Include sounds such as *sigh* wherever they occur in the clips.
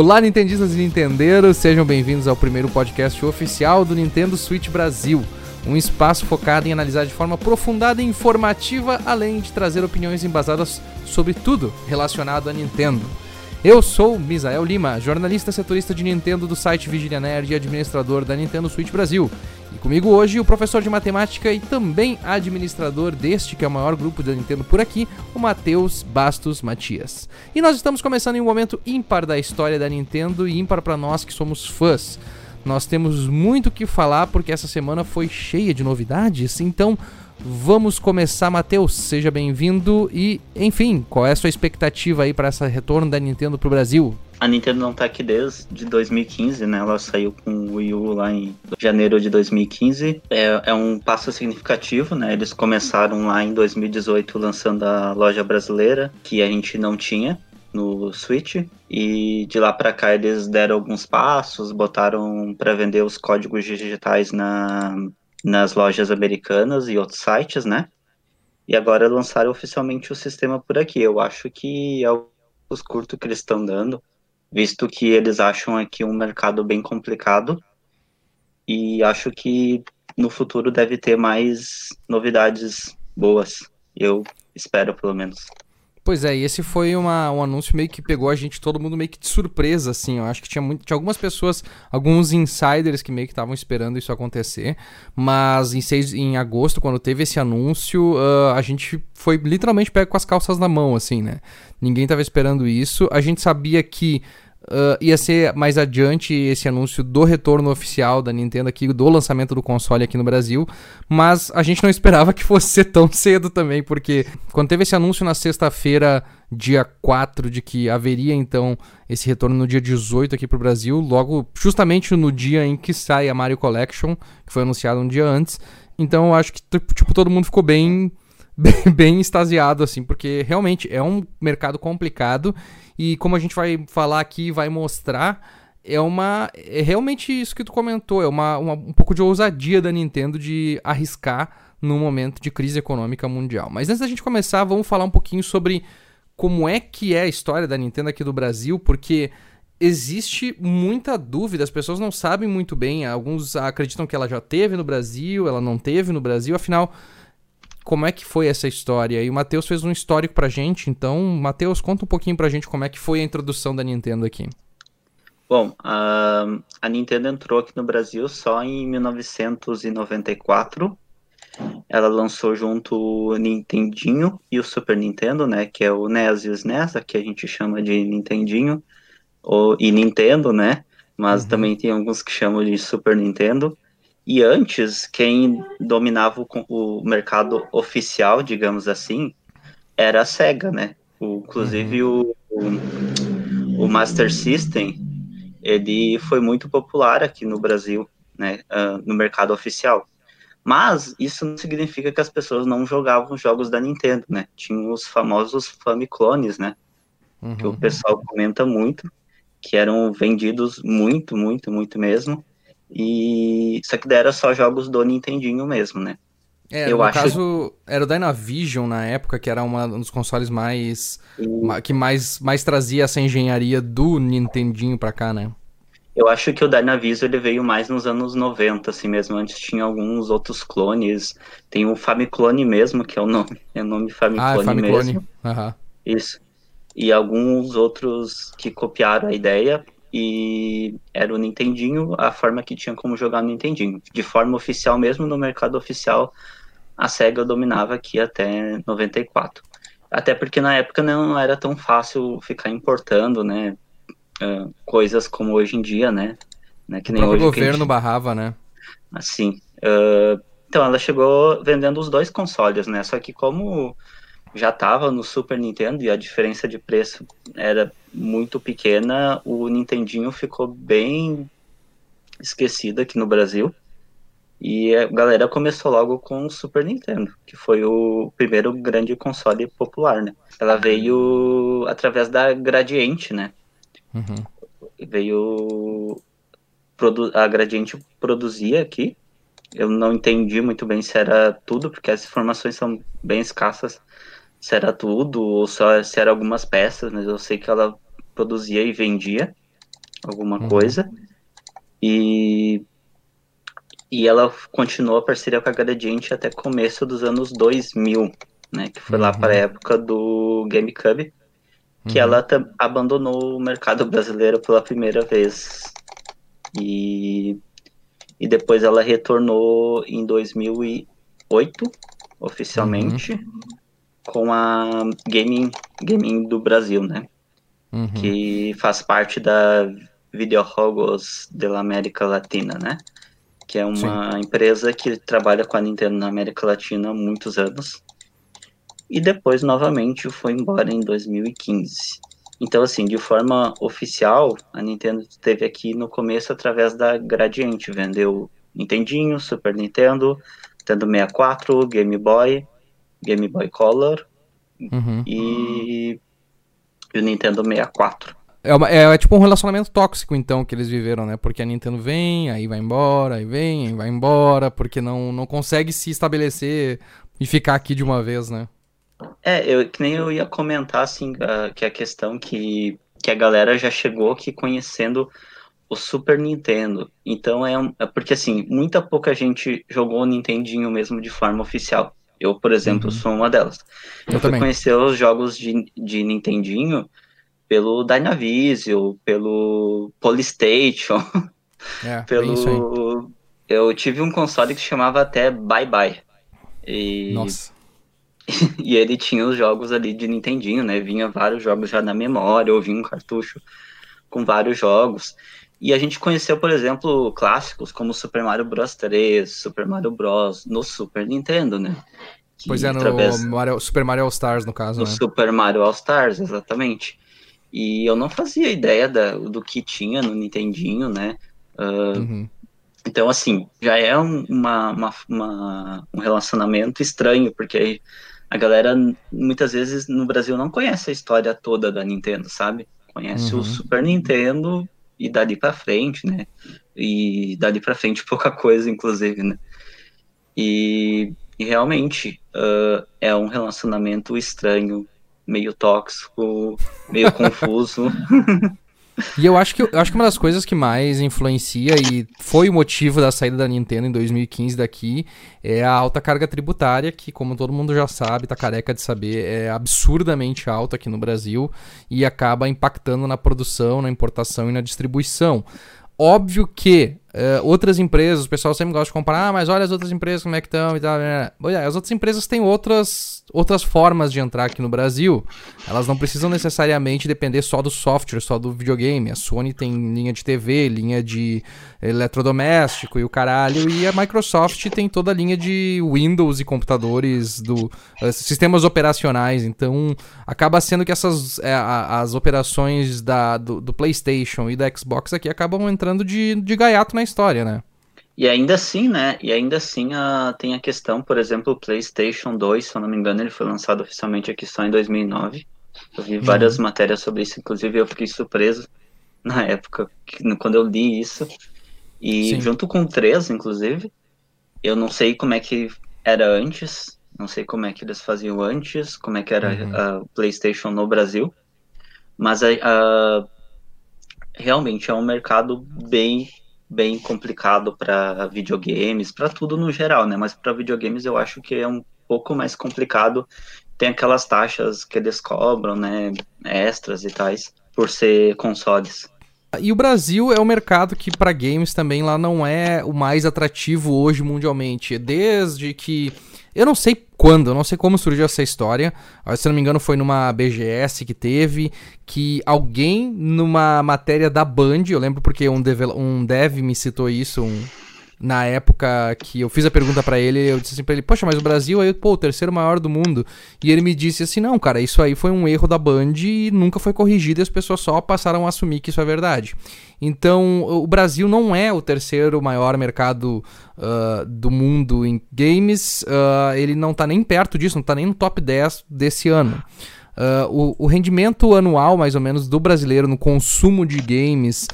Olá, Nintendistas e Nintendeiros, sejam bem-vindos ao primeiro podcast oficial do Nintendo Switch Brasil. Um espaço focado em analisar de forma aprofundada e informativa, além de trazer opiniões embasadas sobre tudo relacionado a Nintendo. Eu sou Misael Lima, jornalista setorista de Nintendo do site Vigilia Nerd e administrador da Nintendo Switch Brasil. E comigo hoje o professor de matemática e também administrador deste que é o maior grupo da Nintendo por aqui, o Matheus Bastos Matias. E nós estamos começando em um momento ímpar da história da Nintendo e ímpar para nós que somos fãs. Nós temos muito o que falar porque essa semana foi cheia de novidades, então Vamos começar, Matheus. Seja bem-vindo e, enfim, qual é a sua expectativa aí para esse retorno da Nintendo pro Brasil? A Nintendo não tá aqui desde 2015, né? Ela saiu com o Wii U lá em janeiro de 2015. É, é um passo significativo, né? Eles começaram lá em 2018 lançando a loja brasileira, que a gente não tinha no Switch e de lá para cá eles deram alguns passos, botaram para vender os códigos digitais na nas lojas americanas e outros sites, né? E agora lançaram oficialmente o sistema por aqui. Eu acho que é os curtos que eles estão dando, visto que eles acham aqui um mercado bem complicado. E acho que no futuro deve ter mais novidades boas. Eu espero, pelo menos. Pois é, e esse foi uma, um anúncio meio que pegou a gente, todo mundo meio que de surpresa, assim. Eu acho que tinha, muito, tinha algumas pessoas, alguns insiders que meio que estavam esperando isso acontecer. Mas em, 6, em agosto, quando teve esse anúncio, uh, a gente foi literalmente pego com as calças na mão, assim, né? Ninguém estava esperando isso. A gente sabia que Uh, ia ser mais adiante esse anúncio do retorno oficial da Nintendo aqui, do lançamento do console aqui no Brasil, mas a gente não *laughs* esperava que fosse ser tão cedo também, porque quando teve esse anúncio na sexta-feira, dia 4, de que haveria então esse retorno no dia 18 aqui pro Brasil, logo justamente no dia em que sai a Mario Collection, que foi anunciado um dia antes, então eu acho que tipo, todo mundo ficou bem *laughs* bem, bem extasiado, assim, porque realmente é um mercado complicado e como a gente vai falar aqui, vai mostrar, é uma. É realmente isso que tu comentou, é uma, uma, um pouco de ousadia da Nintendo de arriscar num momento de crise econômica mundial. Mas antes da gente começar, vamos falar um pouquinho sobre como é que é a história da Nintendo aqui do Brasil, porque existe muita dúvida, as pessoas não sabem muito bem, alguns acreditam que ela já teve no Brasil, ela não teve no Brasil, afinal como é que foi essa história. E o Matheus fez um histórico pra gente, então, Matheus, conta um pouquinho pra gente como é que foi a introdução da Nintendo aqui. Bom, a, a Nintendo entrou aqui no Brasil só em 1994. Ela lançou junto o Nintendinho e o Super Nintendo, né, que é o NES e o SNES, que a gente chama de Nintendinho, ou, e Nintendo, né, mas uhum. também tem alguns que chamam de Super Nintendo. E antes, quem dominava o, o mercado oficial, digamos assim, era a SEGA, né? O, inclusive uhum. o, o, Master System, ele foi muito popular aqui no Brasil, né? Uh, no mercado oficial. Mas isso não significa que as pessoas não jogavam jogos da Nintendo, né? Tinha os famosos Famiclones, né? Uhum. Que o pessoal comenta muito, que eram vendidos muito, muito, muito mesmo. E só que daí era só jogos do Nintendinho mesmo, né? É, eu no acho... caso, era o Dynavision na época, que era uma, um dos consoles mais. que mais, mais trazia essa engenharia do Nintendinho pra cá, né? Eu acho que o Dynavision ele veio mais nos anos 90, assim mesmo. Antes tinha alguns outros clones. Tem o Famiclone mesmo, que é o nome. É o nome Famiclone, ah, é Famiclone. mesmo. Uhum. Isso. E alguns outros que copiaram a ideia e era o Nintendinho a forma que tinha como jogar no Nintendinho. De forma oficial mesmo, no mercado oficial, a SEGA dominava aqui até 94. Até porque na época não era tão fácil ficar importando, né, uh, coisas como hoje em dia, né, né que nem o hoje. O governo gente... barrava, né? Assim, uh, então ela chegou vendendo os dois consoles, né, só que como já estava no Super Nintendo e a diferença de preço era muito pequena, o Nintendinho ficou bem esquecido aqui no Brasil. E a galera começou logo com o Super Nintendo, que foi o primeiro grande console popular, né? Ela veio através da Gradiente, né? Uhum. Veio. A Gradiente produzia aqui. Eu não entendi muito bem se era tudo, porque as informações são bem escassas se era tudo ou só se era algumas peças, mas eu sei que ela produzia e vendia. alguma uhum. coisa. E, e ela continuou a parceria com a Gradiente até começo dos anos 2000, né? Que foi uhum. lá para a época do GameCube, que uhum. ela abandonou o mercado brasileiro pela primeira vez. E, e depois ela retornou em 2008, oficialmente, uhum. Com a Gaming, Gaming do Brasil, né? Uhum. Que faz parte da Videojogos da América Latina, né? Que é uma Sim. empresa que trabalha com a Nintendo na América Latina há muitos anos. E depois, novamente, foi embora em 2015. Então, assim, de forma oficial, a Nintendo esteve aqui no começo através da Gradiente. Vendeu Nintendinho, Super Nintendo, Nintendo 64, Game Boy, Game Boy Color uhum. e, e o Nintendo 64. É, uma, é, é, tipo um relacionamento tóxico, então, que eles viveram, né? Porque a Nintendo vem, aí vai embora, aí vem, aí vai embora, porque não, não consegue se estabelecer e ficar aqui de uma vez, né? É, eu, que nem eu ia comentar, assim, que a questão que, que a galera já chegou aqui conhecendo o Super Nintendo. Então é, é porque, assim, muita pouca gente jogou o Nintendinho mesmo de forma oficial. Eu, por exemplo, uhum. sou uma delas. Eu, eu fui também. conhecer os jogos de, de Nintendinho pelo Dynavision, pelo Polystation, *laughs* é, pelo... Eu tive um console que chamava até Bye Bye. E... Nossa. *laughs* e ele tinha os jogos ali de Nintendinho, né? Vinha vários jogos já na memória, ou vinha um cartucho com vários jogos. E a gente conheceu, por exemplo, clássicos como Super Mario Bros 3, Super Mario Bros no Super Nintendo, né? Que, pois é, no através... Mario, Super Mario All Stars, no caso, no né? Super Mario All Stars, exatamente. E eu não fazia ideia da, do que tinha no Nintendinho, né? Uh, uhum. Então, assim, já é um, uma, uma, uma, um relacionamento estranho, porque a galera muitas vezes no Brasil não conhece a história toda da Nintendo, sabe? Conhece uhum. o Super Nintendo e dali para frente, né? E dali para frente *laughs* pouca coisa, inclusive, né? E, e realmente uh, é um relacionamento estranho meio tóxico, meio confuso. *laughs* E eu acho que eu acho que uma das coisas que mais influencia e foi o motivo da saída da Nintendo em 2015 daqui é a alta carga tributária, que como todo mundo já sabe, tá careca de saber, é absurdamente alta aqui no Brasil e acaba impactando na produção, na importação e na distribuição. Óbvio que uh, outras empresas, o pessoal sempre gosta de comparar, ah, mas olha as outras empresas como é que estão e tal. Né? As outras empresas têm outras, outras formas de entrar aqui no Brasil. Elas não precisam necessariamente depender só do software, só do videogame. A Sony tem linha de TV, linha de eletrodoméstico e o caralho. E a Microsoft tem toda a linha de Windows e computadores, do uh, sistemas operacionais. Então acaba sendo que essas uh, as operações da, do, do, PlayStation e da Xbox aqui acabam entrando de, de gaiato na história, né? E ainda assim, né? E ainda assim a, tem a questão, por exemplo, o PlayStation 2, se eu não me engano, ele foi lançado oficialmente aqui só em 2009. Eu vi várias uhum. matérias sobre isso, inclusive eu fiquei surpreso na época, quando eu li isso. E Sim. junto com o 3, inclusive, eu não sei como é que era antes, não sei como é que eles faziam antes, como é que era uhum. a PlayStation no Brasil, mas a, a, realmente é um mercado bem bem complicado para videogames, para tudo no geral, né? Mas para videogames eu acho que é um pouco mais complicado. Tem aquelas taxas que eles cobram, né? Extras e tais, por ser consoles. E o Brasil é o mercado que para games também lá não é o mais atrativo hoje mundialmente. Desde que eu não sei quando, eu não sei como surgiu essa história. Se não me engano, foi numa BGS que teve. Que alguém, numa matéria da Band, eu lembro porque um um dev me citou isso, um, na época que eu fiz a pergunta para ele, eu disse assim pra ele, poxa, mas o Brasil é pô, o terceiro maior do mundo. E ele me disse assim, não, cara, isso aí foi um erro da Band e nunca foi corrigido e as pessoas só passaram a assumir que isso é verdade. Então, o Brasil não é o terceiro maior mercado uh, do mundo em games, uh, ele não tá nem perto disso, não tá nem no top 10 desse ano. Uh, o, o, rendimento anual, mais ou menos, do brasileiro no consumo de games,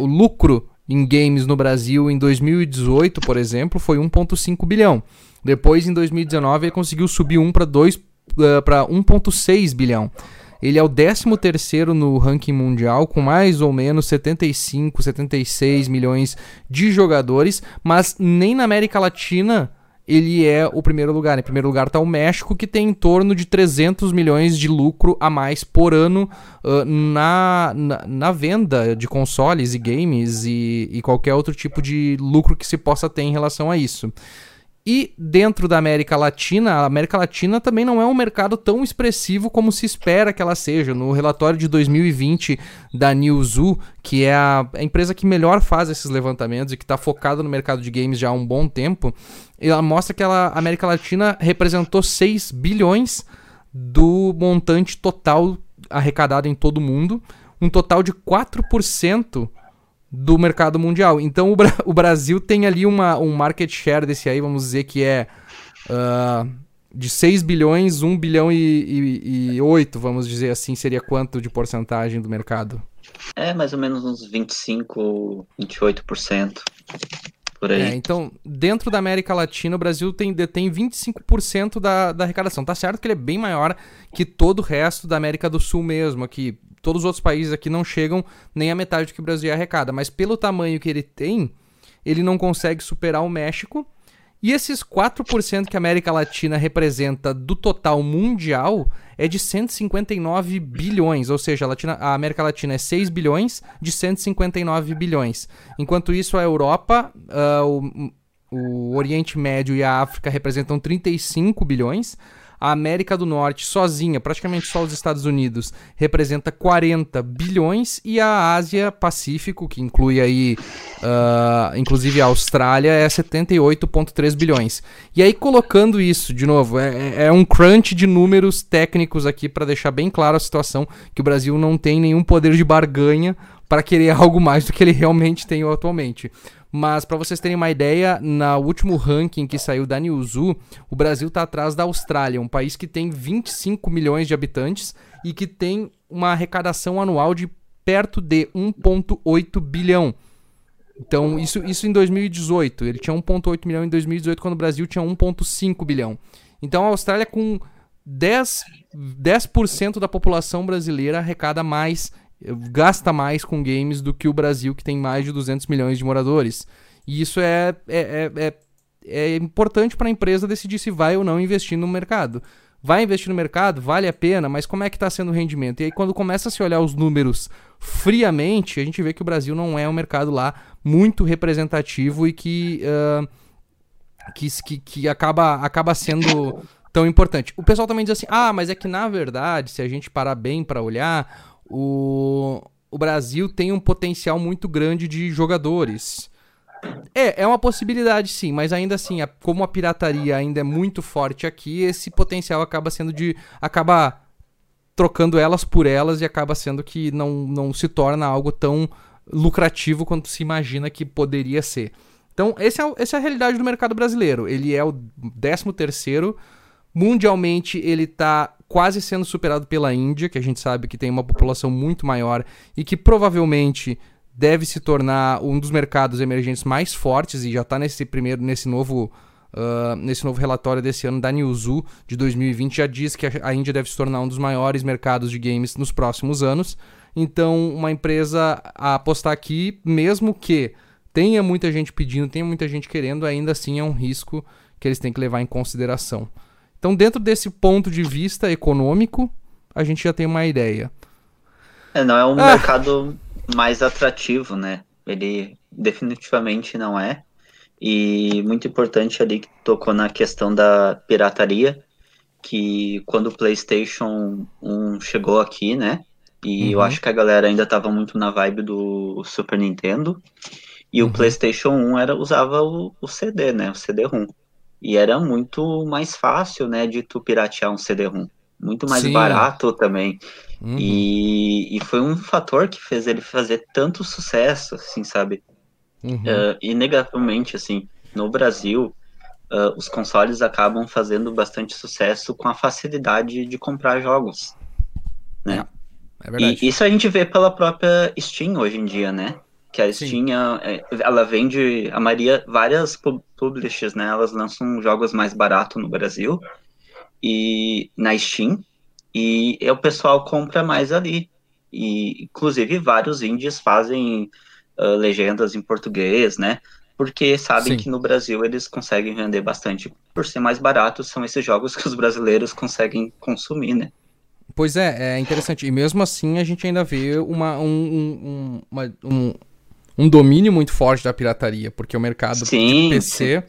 o lucro em games no Brasil em 2018, por exemplo, foi 1,5 bilhão. Depois, em 2019, ele conseguiu subir um para 2 uh, para 1,6 bilhão. ele é o 13 terceiro no ranking mundial, com mais ou menos 75, 76 milhões de jogadores, mas nem na América Latina ele é o primeiro lugar. Em primeiro lugar está o México, que tem em torno de 300 milhões de lucro a mais por ano uh, na, na, na, venda de consoles e games e, e qualquer outro tipo de lucro que se possa ter em relação a isso. E dentro da América Latina, a América Latina também não é um mercado tão expressivo como se espera que ela seja. No relatório de 2020 da Newzoo, que é a, empresa que melhor faz esses levantamentos e que está focada no mercado de games já há um bom tempo, ela mostra que a América Latina representou 6 bilhões do montante total arrecadado em todo o mundo, um total de 4% do mercado mundial. Então o, Bra *laughs* o Brasil tem ali uma, um market share desse aí, vamos dizer que é uh, de 6 bilhões, 1 bilhão e, e, e 8, vamos dizer assim, seria quanto de porcentagem do mercado? É mais ou menos uns 25, 28%. Por aí. É, então, dentro da América Latina, o Brasil tem, detém 25% da, da arrecadação. Tá certo que ele é bem maior que todo o resto da América do Sul mesmo, aqui todos os outros países aqui não chegam nem a metade do que o Brasil arrecada, mas pelo tamanho que ele tem, ele não consegue superar o México. E esses 4% que a América Latina representa do total mundial é de 159 bilhões, ou seja, a, Latina, a América Latina é 6 bilhões de 159 bilhões. Enquanto isso, a Europa, uh, o, o Oriente Médio e a África representam 35 bilhões, a América do Norte sozinha, praticamente só os Estados Unidos, representa 40 bilhões e a Ásia Pacífico, que inclui aí, uh, inclusive a Austrália, é 78,3 bilhões. E aí colocando isso, de novo, é, é um crunch de números técnicos aqui para deixar bem claro a situação que o Brasil não tem nenhum poder de barganha para querer *laughs* algo mais do que ele realmente tem atualmente. Mas para vocês terem uma ideia, no último ranking que saiu da Newzoo, o Brasil está atrás da Austrália, um país que tem 25 milhões de habitantes e que tem uma arrecadação anual de perto de 1,8 bilhão. Então, isso, isso em 2018. Ele tinha 1,8 milhão em 2018, quando o Brasil tinha 1,5 bilhão. Então, a Austrália, com 10%, 10 da população brasileira, arrecada mais gasta mais com games do que o Brasil, que tem mais de 200 milhões de moradores. E isso é, é, é, é, é importante para a empresa decidir se vai ou não investir no mercado. Vai investir no mercado? Vale a pena, mas como é que está sendo o rendimento? E aí, quando começa a se olhar os números friamente, a gente vê que o Brasil não é um mercado lá muito representativo e que, uh, que, que, que acaba, acaba sendo tão importante. O pessoal também diz assim: ah, mas é que na verdade, se a gente parar bem para olhar, o, o Brasil tem um potencial muito grande de jogadores. É, é uma possibilidade sim, mas ainda assim, a, como a pirataria ainda é muito forte aqui, esse potencial acaba sendo de. acaba trocando elas por elas e acaba sendo que não, não se torna algo tão lucrativo quanto se imagina que poderia ser. Então, esse é, essa é a realidade do mercado brasileiro. Ele é o 13 terceiro. Mundialmente, ele está quase sendo superado pela Índia, que a gente sabe que tem uma população muito maior e que provavelmente deve se tornar um dos mercados emergentes mais fortes e já está nesse primeiro, nesse novo, uh, nesse novo relatório desse ano da Newzoo de 2020 já diz que a Índia deve se tornar um dos maiores mercados de games nos próximos anos. Então, uma empresa a apostar aqui, mesmo que tenha muita gente pedindo, tenha muita gente querendo, ainda assim é um risco que eles têm que levar em consideração. Então, dentro desse ponto de vista econômico, a gente já tem uma ideia. É, não é um ah. mercado mais atrativo, né? Ele definitivamente não é. E muito importante ali que tocou na questão da pirataria, que quando o PlayStation 1 chegou aqui, né? E uhum. eu acho que a galera ainda estava muito na vibe do Super Nintendo. E uhum. o PlayStation 1 era, usava o, o CD, né? O CD-ROM. E era muito mais fácil, né, de tu piratear um CD-ROM. Muito mais Sim. barato também. Uhum. E, e foi um fator que fez ele fazer tanto sucesso, assim, sabe? Uhum. Uh, inegavelmente, assim, no Brasil, uh, os consoles acabam fazendo bastante sucesso com a facilidade de comprar jogos, né? É, é. E isso a gente vê pela própria Steam hoje em dia, né? Que a Steam, é, ela vende, a Maria, várias publishers, né, elas lançam jogos mais baratos no Brasil, e na Steam, e o pessoal compra mais ali. E, inclusive, vários indies fazem uh, legendas em português, né? Porque sabem Sim. que no Brasil eles conseguem vender bastante por ser mais barato. São esses jogos que os brasileiros conseguem consumir, né? Pois é, é interessante. E mesmo assim a gente ainda vê uma, um, um, uma, um, um domínio muito forte da pirataria, porque o mercado sim, de PC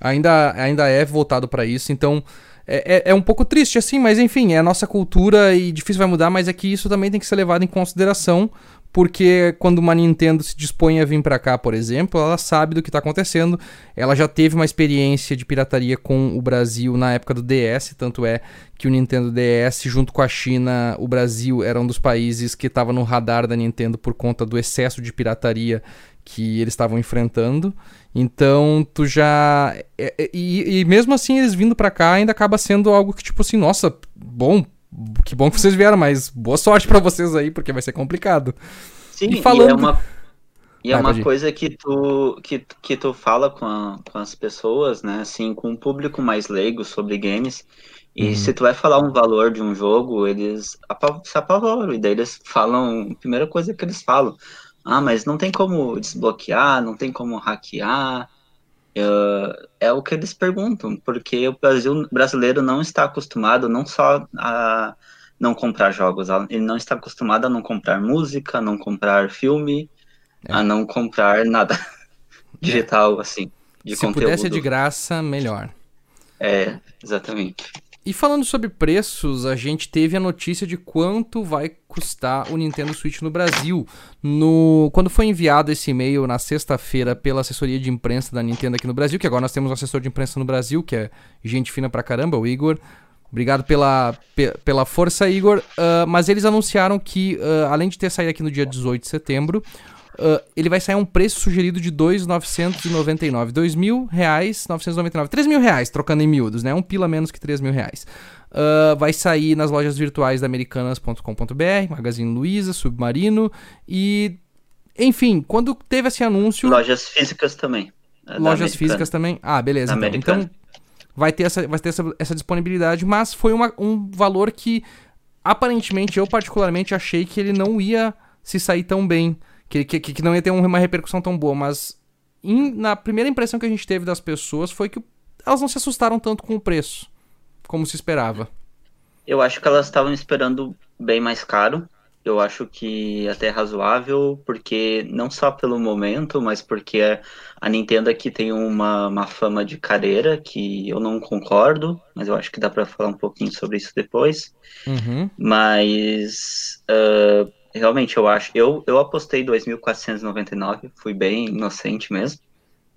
ainda, ainda é voltado para isso. Então é, é, é, um pouco triste, assim, mas enfim, é a nossa cultura e difícil vai mudar, mas é que isso também tem que ser levado em consideração, porque quando uma Nintendo se dispõe a vir para cá, por exemplo, ela sabe do que está acontecendo. Ela já teve uma experiência de pirataria com o Brasil na época do DS, tanto é que o Nintendo DS, junto com a China, o Brasil era um dos países que estava no radar da Nintendo por conta do excesso de pirataria que eles estavam enfrentando. Então, tu já. É, é, e, e mesmo assim, eles vindo para cá ainda acaba sendo algo que, tipo assim, nossa, bom, que bom que vocês vieram, mas boa sorte para vocês aí, porque vai ser complicado. Sim, e, falando... e é uma, e é uma coisa que tu, que, que tu fala com, a, com as pessoas, né, assim, com um público mais leigo sobre games, e uhum. se tu vai falar um valor de um jogo, eles se apavoram, e daí eles falam, a primeira coisa que eles falam, ah, mas não tem como desbloquear, não tem como hackear, Uh, é o que eles perguntam, porque o Brasil brasileiro não está acostumado não só a não comprar jogos, ele não está acostumado a não comprar música, a não comprar filme, é. a não comprar nada *laughs* digital, é. assim, de Se conteúdo. pudesse de graça, melhor. É, exatamente. E falando sobre preços, a gente teve a notícia de quanto vai custar o Nintendo Switch no Brasil. No quando foi enviado esse e-mail na sexta-feira pela assessoria de imprensa da Nintendo aqui no Brasil, que agora nós temos um assessor de imprensa no Brasil, que é gente fina pra caramba, o Igor. Obrigado pela, pela força, Igor. Uh, mas eles anunciaram que, uh, além de ter saído aqui no dia 18 de setembro, Uh, ele vai sair a um preço sugerido de 2,999. 2 mil reais, 999. 3 mil reais, trocando em miúdos, né? Um pila menos que 3 mil reais. Uh, vai sair nas lojas virtuais da americanas.com.br, Magazine Luiza, Submarino e... Enfim, quando teve esse anúncio... Lojas físicas também. Lojas físicas também? Ah, beleza. Então, então, vai ter, essa, vai ter essa, essa disponibilidade, mas foi uma, um valor que aparentemente eu particularmente achei que ele não ia se sair tão bem que, que, que não ia ter uma repercussão tão boa, mas in, na primeira impressão que a gente teve das pessoas foi que elas não se assustaram tanto com o preço, como se esperava. Eu acho que elas estavam esperando bem mais caro. Eu acho que até é razoável, porque não só pelo momento, mas porque a Nintendo aqui tem uma, uma fama de careira que eu não concordo, mas eu acho que dá para falar um pouquinho sobre isso depois. Uhum. Mas uh, realmente eu acho. Eu, eu apostei 2.499, fui bem inocente mesmo.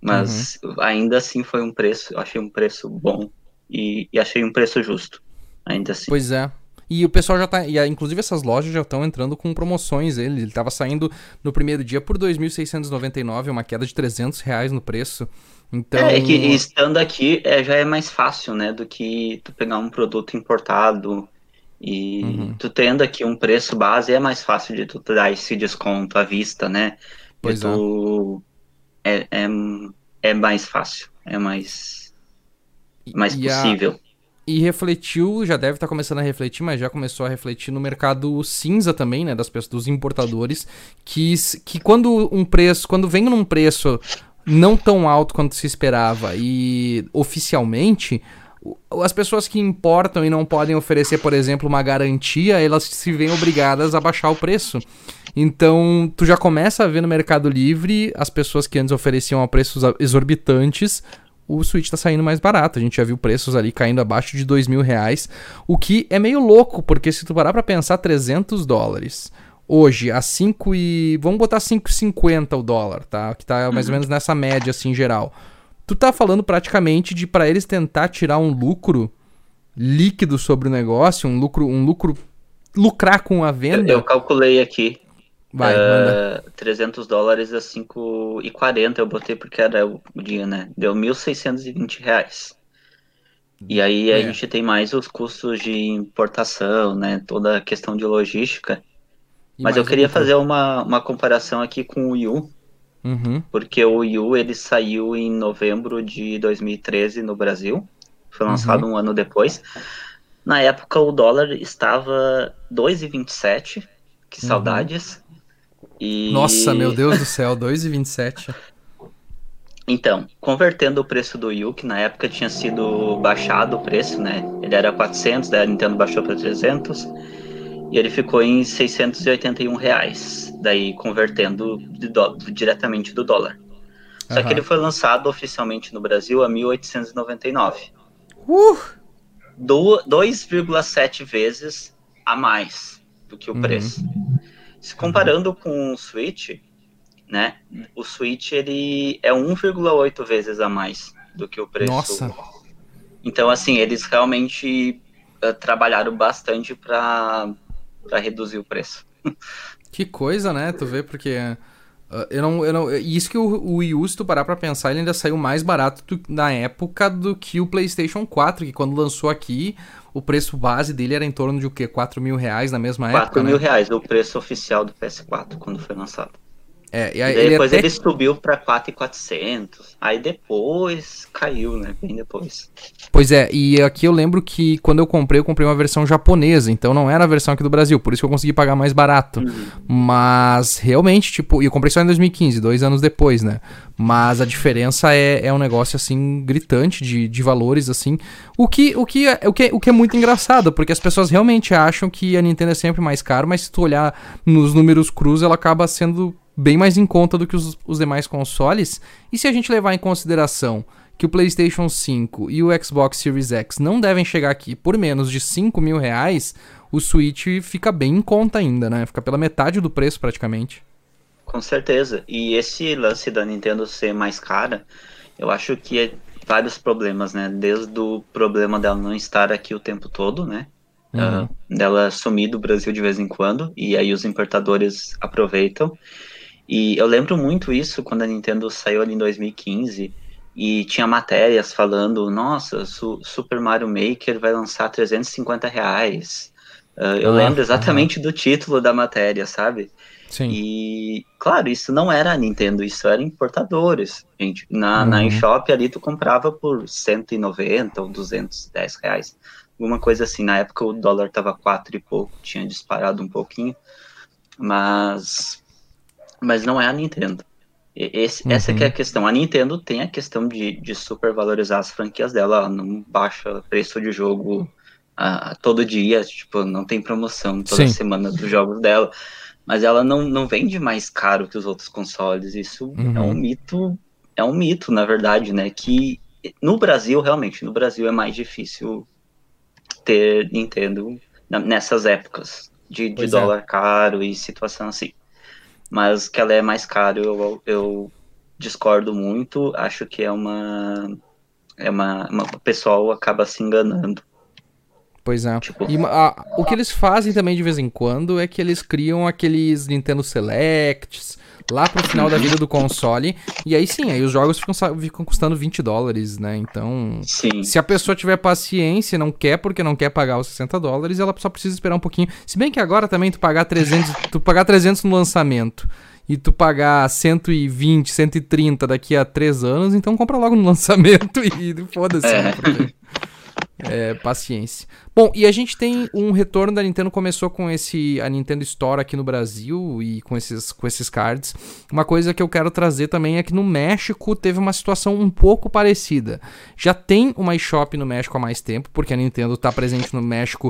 Mas uhum. ainda assim foi um preço, eu achei um preço bom e, e, achei um preço justo. Ainda assim. Pois é. E o pessoal já tá. E inclusive essas lojas já estão entrando com promoções. Ele, ele tava saindo no primeiro dia por 2.699, uma queda de 300 reais no preço. Então... É, é que estando aqui é, já é mais fácil, né? Do que tu pegar um produto importado e uhum. tu tendo aqui um preço base é mais fácil de tu dar esse desconto à vista, né? Pois tu... é. é. É, mais fácil, é mais, mais e possível. A... E refletiu, já deve estar tá começando a refletir, mas já começou a refletir no mercado cinza também, né? Das pessoas, dos importadores, que, que quando um preço, quando vem num preço não tão alto quanto se esperava e oficialmente as pessoas que importam e não podem oferecer, por exemplo, uma garantia, elas se veem obrigadas a baixar o preço. Então, tu já começa a ver no Mercado Livre as pessoas que antes ofereciam a preços exorbitantes, o Switch tá saindo mais barato. A gente já viu preços ali caindo abaixo de dois mil reais, o que é meio louco, porque se tu parar pra pensar, 300 dólares. Hoje, a 5 e... Vamos botar 5,50 o dólar, tá? Que tá mais ou uhum. menos nessa média, assim, geral. Tu tá falando praticamente de para eles tentar tirar um lucro líquido sobre o negócio, um lucro, um lucro lucrar com a venda. Eu, eu calculei aqui. Vai, uh, 300 dólares a 5,40 eu botei porque era o dia, né? Deu 1.620 reais. E aí a é. gente tem mais os custos de importação, né? Toda a questão de logística. E Mas eu queria fazer uma, uma comparação aqui com o Wii U, Uhum. Porque o Wii U ele saiu em novembro de 2013 no Brasil. Foi lançado uhum. um ano depois. Na época o dólar estava 2,27, que uhum. saudades. E... Nossa, meu Deus do céu, 2,27. Então, convertendo o preço do Yu, que na época tinha sido baixado o preço, né? Ele era 400, daí a Nintendo baixou para 300 e ele ficou em 681 reais, daí convertendo do, diretamente do dólar. Só uhum. que ele foi lançado oficialmente no Brasil a 1899. Uh! 2,7 vezes a mais do que o uhum. preço. Se comparando uhum. com o Switch, né? O Switch ele é 1,8 vezes a mais do que o preço. Nossa. Então assim, eles realmente uh, trabalharam bastante para para reduzir o preço. *laughs* Que coisa, né? Tu vê porque uh, eu não, eu não, isso que o, o Wii U, se tu parar pra pensar, ele ainda saiu mais barato do, na época do que o PlayStation 4, que quando lançou aqui, o preço base dele era em torno de o quê? 4 mil reais na mesma 4 época? 4 mil né? reais, o preço oficial do PS4, quando foi lançado. É, e aí, depois ele, até... ele subiu para 4,400. Aí depois caiu, né? Bem depois. Pois é, e aqui eu lembro que quando eu comprei, eu comprei uma versão japonesa, então não era a versão aqui do Brasil, por isso que eu consegui pagar mais barato. Uhum. Mas realmente, tipo, e eu comprei só em 2015, dois anos depois, né? Mas a diferença é, é um negócio assim gritante de, de valores, assim. O que, o, que é, o, que, o que é muito engraçado, porque as pessoas realmente acham que a Nintendo é sempre mais caro, mas se tu olhar nos números cruz, ela acaba sendo bem mais em conta do que os, os demais consoles. E se a gente levar em consideração que o PlayStation 5 e o Xbox Series X não devem chegar aqui por menos de 5 mil reais, o Switch fica bem em conta ainda, né? Fica pela metade do preço praticamente. Com certeza. E esse lance da Nintendo ser mais cara, eu acho que é vários problemas, né? Desde o problema dela não estar aqui o tempo todo, né? Uhum. Uh, dela sumir do Brasil de vez em quando, e aí os importadores aproveitam. E eu lembro muito isso quando a Nintendo saiu ali em 2015 e tinha matérias falando, nossa, Su Super Mario Maker vai lançar 350 reais. Uh, eu ah, lembro exatamente do título da matéria, sabe? Sim. E, claro, isso não era a Nintendo, isso era importadores. Gente, na, uhum. na eShop ali tu comprava por 190 ou 210 reais. Alguma coisa assim. Na época o dólar tava quatro e pouco, tinha disparado um pouquinho. Mas mas não é a Nintendo. Esse, uhum. Essa é a questão. A Nintendo tem a questão de, de supervalorizar as franquias dela, ela não baixa preço de jogo uh, todo dia, tipo, não tem promoção toda Sim. semana dos jogos dela, mas ela não, não vende mais caro que os outros consoles. Isso uhum. é um mito, é um mito, na verdade, né? Que no Brasil, realmente, no Brasil é mais difícil ter Nintendo nessas épocas de, de é. dólar caro e situação assim mas que ela é mais cara, eu, eu discordo muito, acho que é uma. É uma, uma. O pessoal acaba se enganando. Pois é. Tipo... E a, o que eles fazem também de vez em quando é que eles criam aqueles Nintendo Selects lá pro final da vida do console. E aí sim, aí os jogos ficam, ficam custando 20 dólares, né? Então, sim. se a pessoa tiver paciência, não quer porque não quer pagar os 60 dólares, ela só precisa esperar um pouquinho. Se bem que agora também tu pagar 300, tu pagar 300 no lançamento e tu pagar 120, 130 daqui a 3 anos, então compra logo no *laughs* lançamento e foda-se, é. É, paciência. Bom, e a gente tem um retorno da Nintendo, começou com esse a Nintendo Store aqui no Brasil e com esses, com esses cards. Uma coisa que eu quero trazer também é que no México teve uma situação um pouco parecida. Já tem uma eShop no México há mais tempo, porque a Nintendo está presente no México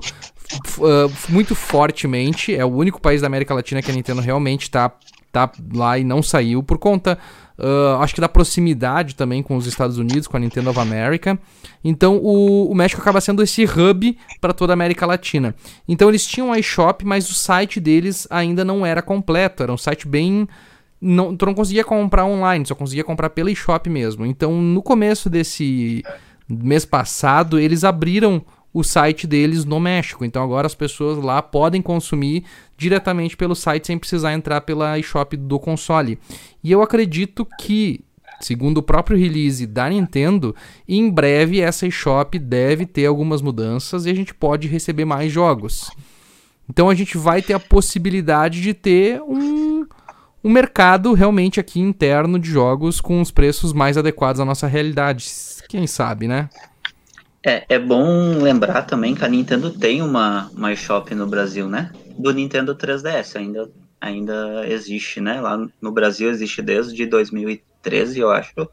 uh, muito fortemente. É o único país da América Latina que a Nintendo realmente está tá lá e não saiu por conta Uh, acho que da proximidade também com os Estados Unidos, com a Nintendo of America. Então o, o México acaba sendo esse hub para toda a América Latina. Então eles tinham um iShop, mas o site deles ainda não era completo. Era um site bem. Não, tu não conseguia comprar online, só conseguia comprar pela eShop mesmo. Então no começo desse mês passado, eles abriram o site deles no México. Então agora as pessoas lá podem consumir diretamente pelo site sem precisar entrar pela eShop do console. E eu acredito que, segundo o próprio release da Nintendo, em breve essa eShop deve ter algumas mudanças e a gente pode receber mais jogos. Então a gente vai ter a possibilidade de ter um, um mercado realmente aqui interno de jogos com os preços mais adequados à nossa realidade. Quem sabe, né? É, é bom lembrar também que a Nintendo tem uma, uma eShop no Brasil, né? Do Nintendo 3DS, ainda, ainda existe, né? Lá no Brasil existe desde 2013, eu acho.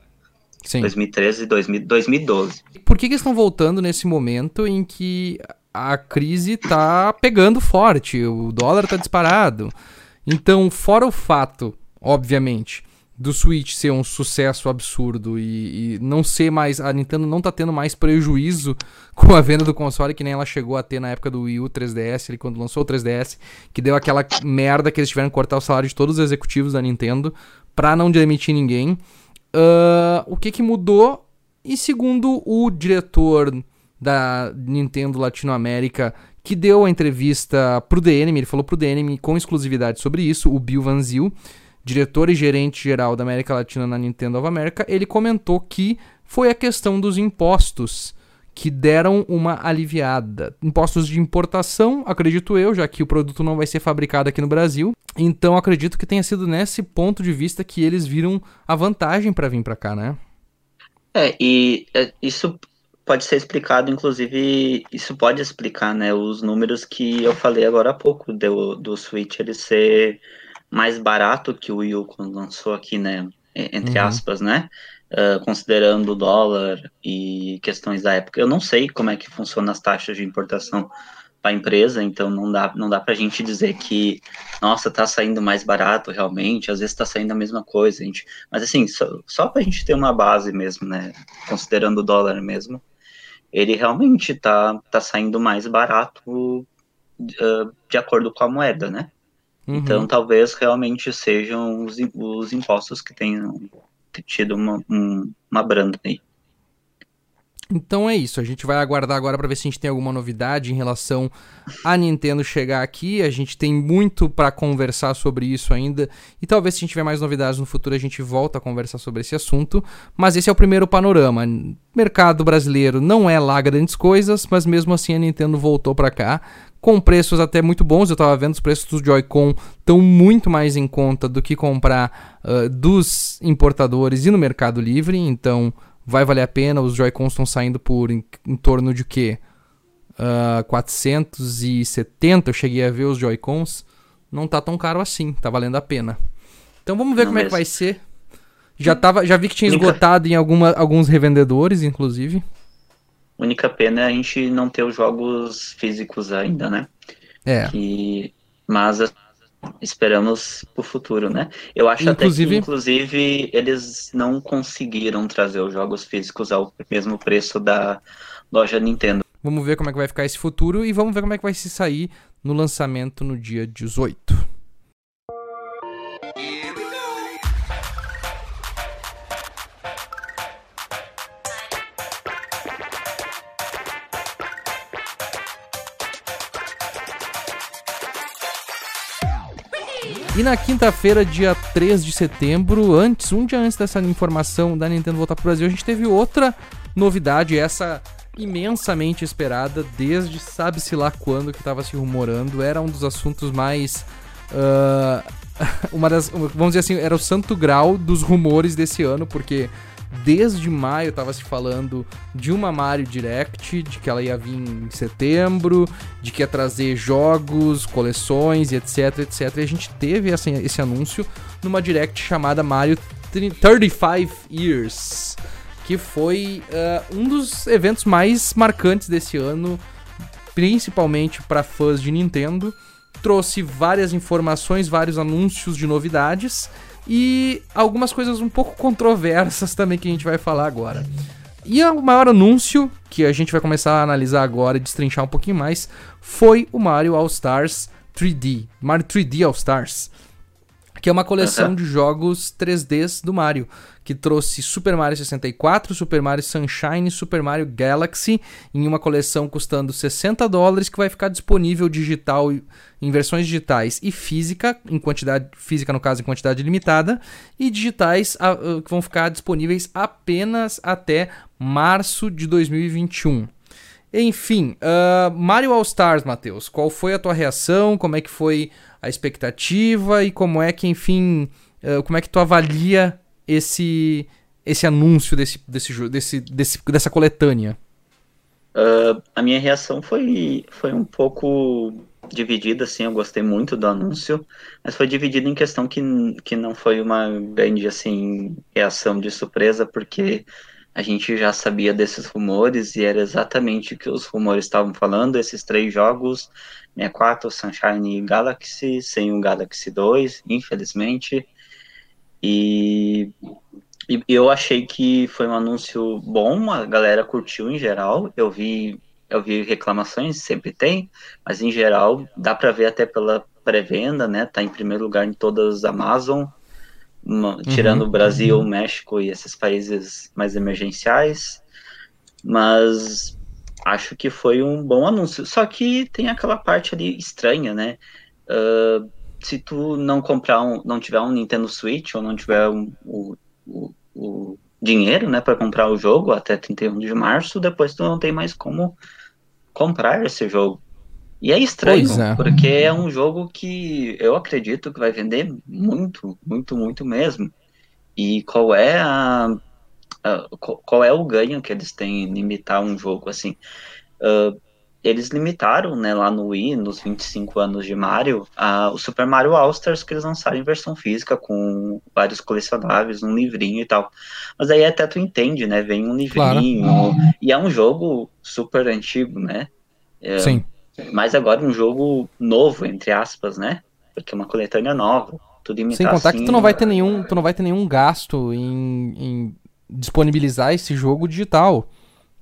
Sim. 2013 e 2012. Por que, que estão voltando nesse momento em que a crise tá pegando forte, o dólar tá disparado? Então, fora o fato, obviamente, do Switch ser um sucesso absurdo e, e, não ser mais. A Nintendo não tá tendo mais prejuízo *laughs* com a venda do console que nem ela chegou a ter na época do Wii U 3DS, ele, quando lançou o 3DS, que deu aquela merda que eles tiveram que cortar o salário de todos os executivos da Nintendo pra não demitir ninguém. Uh, o que que mudou? E segundo o diretor da Nintendo Latinoamérica, que deu a entrevista pro DNM, ele falou pro DNM com exclusividade sobre isso, o Bill Van Zyl, diretor e gerente geral da América Latina na Nintendo of America, ele comentou que foi a questão dos impostos que deram uma aliviada. Impostos de importação, acredito eu, já que o produto não vai ser fabricado aqui no Brasil. Então acredito que tenha sido nesse ponto de vista que eles viram a vantagem para vir para cá, né? É, e é, isso pode ser explicado, inclusive, isso pode explicar, né, os números que eu falei agora há pouco do, do Switch ele ser mais barato que o Wii U quando lançou aqui, né? Entre uhum. aspas, né? Uh, considerando o dólar e questões da época. Eu não sei como é que funcionam as taxas de importação para a empresa, então não dá, não dá para a gente dizer que, nossa, está saindo mais barato realmente, às vezes está saindo a mesma coisa, gente. Mas assim, só, só para a gente ter uma base mesmo, né? Considerando o dólar mesmo, ele realmente está tá saindo mais barato uh, de acordo com a moeda, né? Uhum. Então, talvez realmente sejam os, os impostos que tenham tido uma, um, uma branda aí. Então é isso, a gente vai aguardar agora para ver se a gente tem alguma novidade em relação a Nintendo chegar aqui. A gente tem muito para conversar sobre isso ainda e talvez se a gente tiver mais novidades no futuro a gente volta a conversar sobre esse assunto. Mas esse é o primeiro panorama. Mercado brasileiro não é lá grandes coisas, mas mesmo assim a Nintendo voltou para cá com preços até muito bons. Eu estava vendo os preços dos Joy-Con estão muito mais em conta do que comprar uh, dos importadores e no Mercado Livre. Então vai valer a pena. Os Joy-Cons estão saindo por em, em, torno de quê? Uh, 470. Eu cheguei a ver os Joy-Cons. Não tá tão caro assim. Tá valendo a pena. Então vamos ver Não como mesmo. é que vai ser. Já, tava, já vi que tinha esgotado em alguma, alguns revendedores, inclusive única pena é a gente não ter os jogos físicos ainda, né? É. Que, mas esperamos pro futuro, né? Eu acho inclusive... até que, inclusive, eles não conseguiram trazer os jogos físicos ao mesmo preço da loja Nintendo. Vamos ver como é que vai ficar esse futuro e vamos ver como é que vai se sair no lançamento no dia 18. E na quinta-feira, dia 3 de setembro, antes, um dia antes dessa informação da Nintendo voltar pro Brasil, a gente teve outra novidade, essa imensamente esperada desde sabe-se lá quando que estava se rumorando. Era um dos assuntos mais. Uh, *laughs* uma das. Vamos dizer assim, era o santo grau dos rumores desse ano, porque Desde maio estava se falando de uma Mario Direct, de que ela ia vir em setembro, de que ia trazer jogos, coleções e etc, etc. E a gente teve essa, esse anúncio numa Direct chamada Mario 35 Years, que foi uh, um dos eventos mais marcantes desse ano, principalmente para fãs de Nintendo. Trouxe várias informações, vários anúncios de novidades e algumas coisas um pouco controversas também que a gente vai falar agora. E o maior anúncio que a gente vai começar a analisar agora e destrinchar um pouquinho mais foi o Mario All Stars 3D, Mario 3D All Stars que é uma coleção *laughs* de jogos 3Ds do Mario, que trouxe Super Mario 64, Super Mario Sunshine e Super Mario Galaxy em uma coleção custando 60 dólares, que vai ficar disponível digital em versões digitais e física, em quantidade física no caso em quantidade limitada, e digitais uh, que vão ficar disponíveis apenas até março de 2021. Enfim, uh, Mario All Stars, Matheus, qual foi a tua reação? Como é que foi a expectativa e como é que, enfim, uh, como é que tu avalia esse esse anúncio desse, desse, desse, desse, dessa coletânea? Uh, a minha reação foi, foi um pouco dividida, assim, eu gostei muito do anúncio, mas foi dividida em questão que, que não foi uma grande, assim, reação de surpresa, porque a gente já sabia desses rumores e era exatamente o que os rumores estavam falando, esses três jogos, 64, Sunshine e Galaxy, sem o Galaxy 2, infelizmente, e, e eu achei que foi um anúncio bom, a galera curtiu em geral, eu vi eu vi reclamações, sempre tem, mas em geral dá para ver até pela pré-venda, né? Tá em primeiro lugar em todas as Amazon, uhum, tirando o Brasil, uhum. México e esses países mais emergenciais. Mas acho que foi um bom anúncio. Só que tem aquela parte ali estranha, né? Uh, se tu não comprar um, não tiver um Nintendo Switch ou não tiver um, o, o, o dinheiro, né, para comprar o jogo até 31 de março, depois tu não tem mais como comprar esse jogo. E é estranho, é. porque é um jogo que eu acredito que vai vender muito, muito, muito mesmo. E qual é a, a qual é o ganho que eles têm em limitar um jogo assim? Uh, eles limitaram, né, lá no Wii, nos 25 anos de Mario, a, o Super Mario All-Stars que eles lançaram em versão física, com vários colecionáveis, um livrinho e tal. Mas aí até tu entende, né, vem um livrinho, claro. e é um jogo super antigo, né? É, Sim. Mas agora um jogo novo, entre aspas, né? Porque é uma coletânea nova, tudo imitar Sem contar assim, que tu não vai ter nenhum, tu não vai ter nenhum gasto em, em disponibilizar esse jogo digital.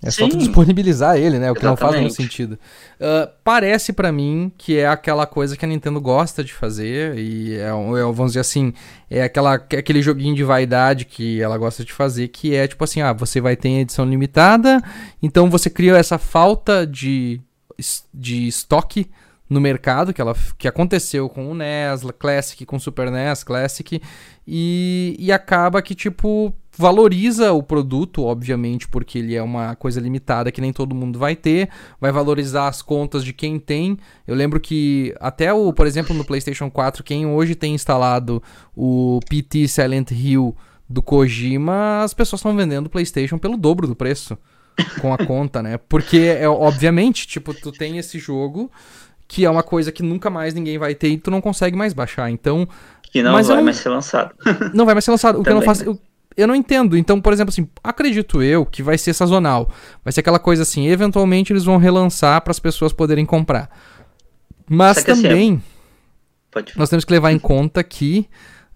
É Sim. só tu disponibilizar ele, né? O que Exatamente. não faz nenhum sentido. Uh, parece para mim que é aquela coisa que a Nintendo gosta de fazer. E é, é, vamos dizer assim, é aquela, aquele joguinho de vaidade que ela gosta de fazer, que é tipo assim, ah, você vai ter edição limitada, então você cria essa falta de, de estoque no mercado, que, ela, que aconteceu com o NES Classic, com o Super NES Classic, e, e acaba que, tipo, valoriza o produto, obviamente, porque ele é uma coisa limitada que nem todo mundo vai ter, vai valorizar as contas de quem tem. Eu lembro que até o, por exemplo, no PlayStation 4, quem hoje tem instalado o PT Silent Hill do Kojima, as pessoas estão vendendo o PlayStation pelo dobro do preço com a conta, né? Porque é obviamente, tipo, tu tem esse jogo que é uma coisa que nunca mais ninguém vai ter e tu não consegue mais baixar. Então, que não vai não, mais ser lançado. *laughs* Não vai mais ser lançado. O que eu não faço, eu, eu não entendo. Então, por exemplo, assim, acredito eu que vai ser sazonal. Vai ser aquela coisa assim, eventualmente eles vão relançar para as pessoas poderem comprar. Mas assim, também assim, nós temos que levar em conta que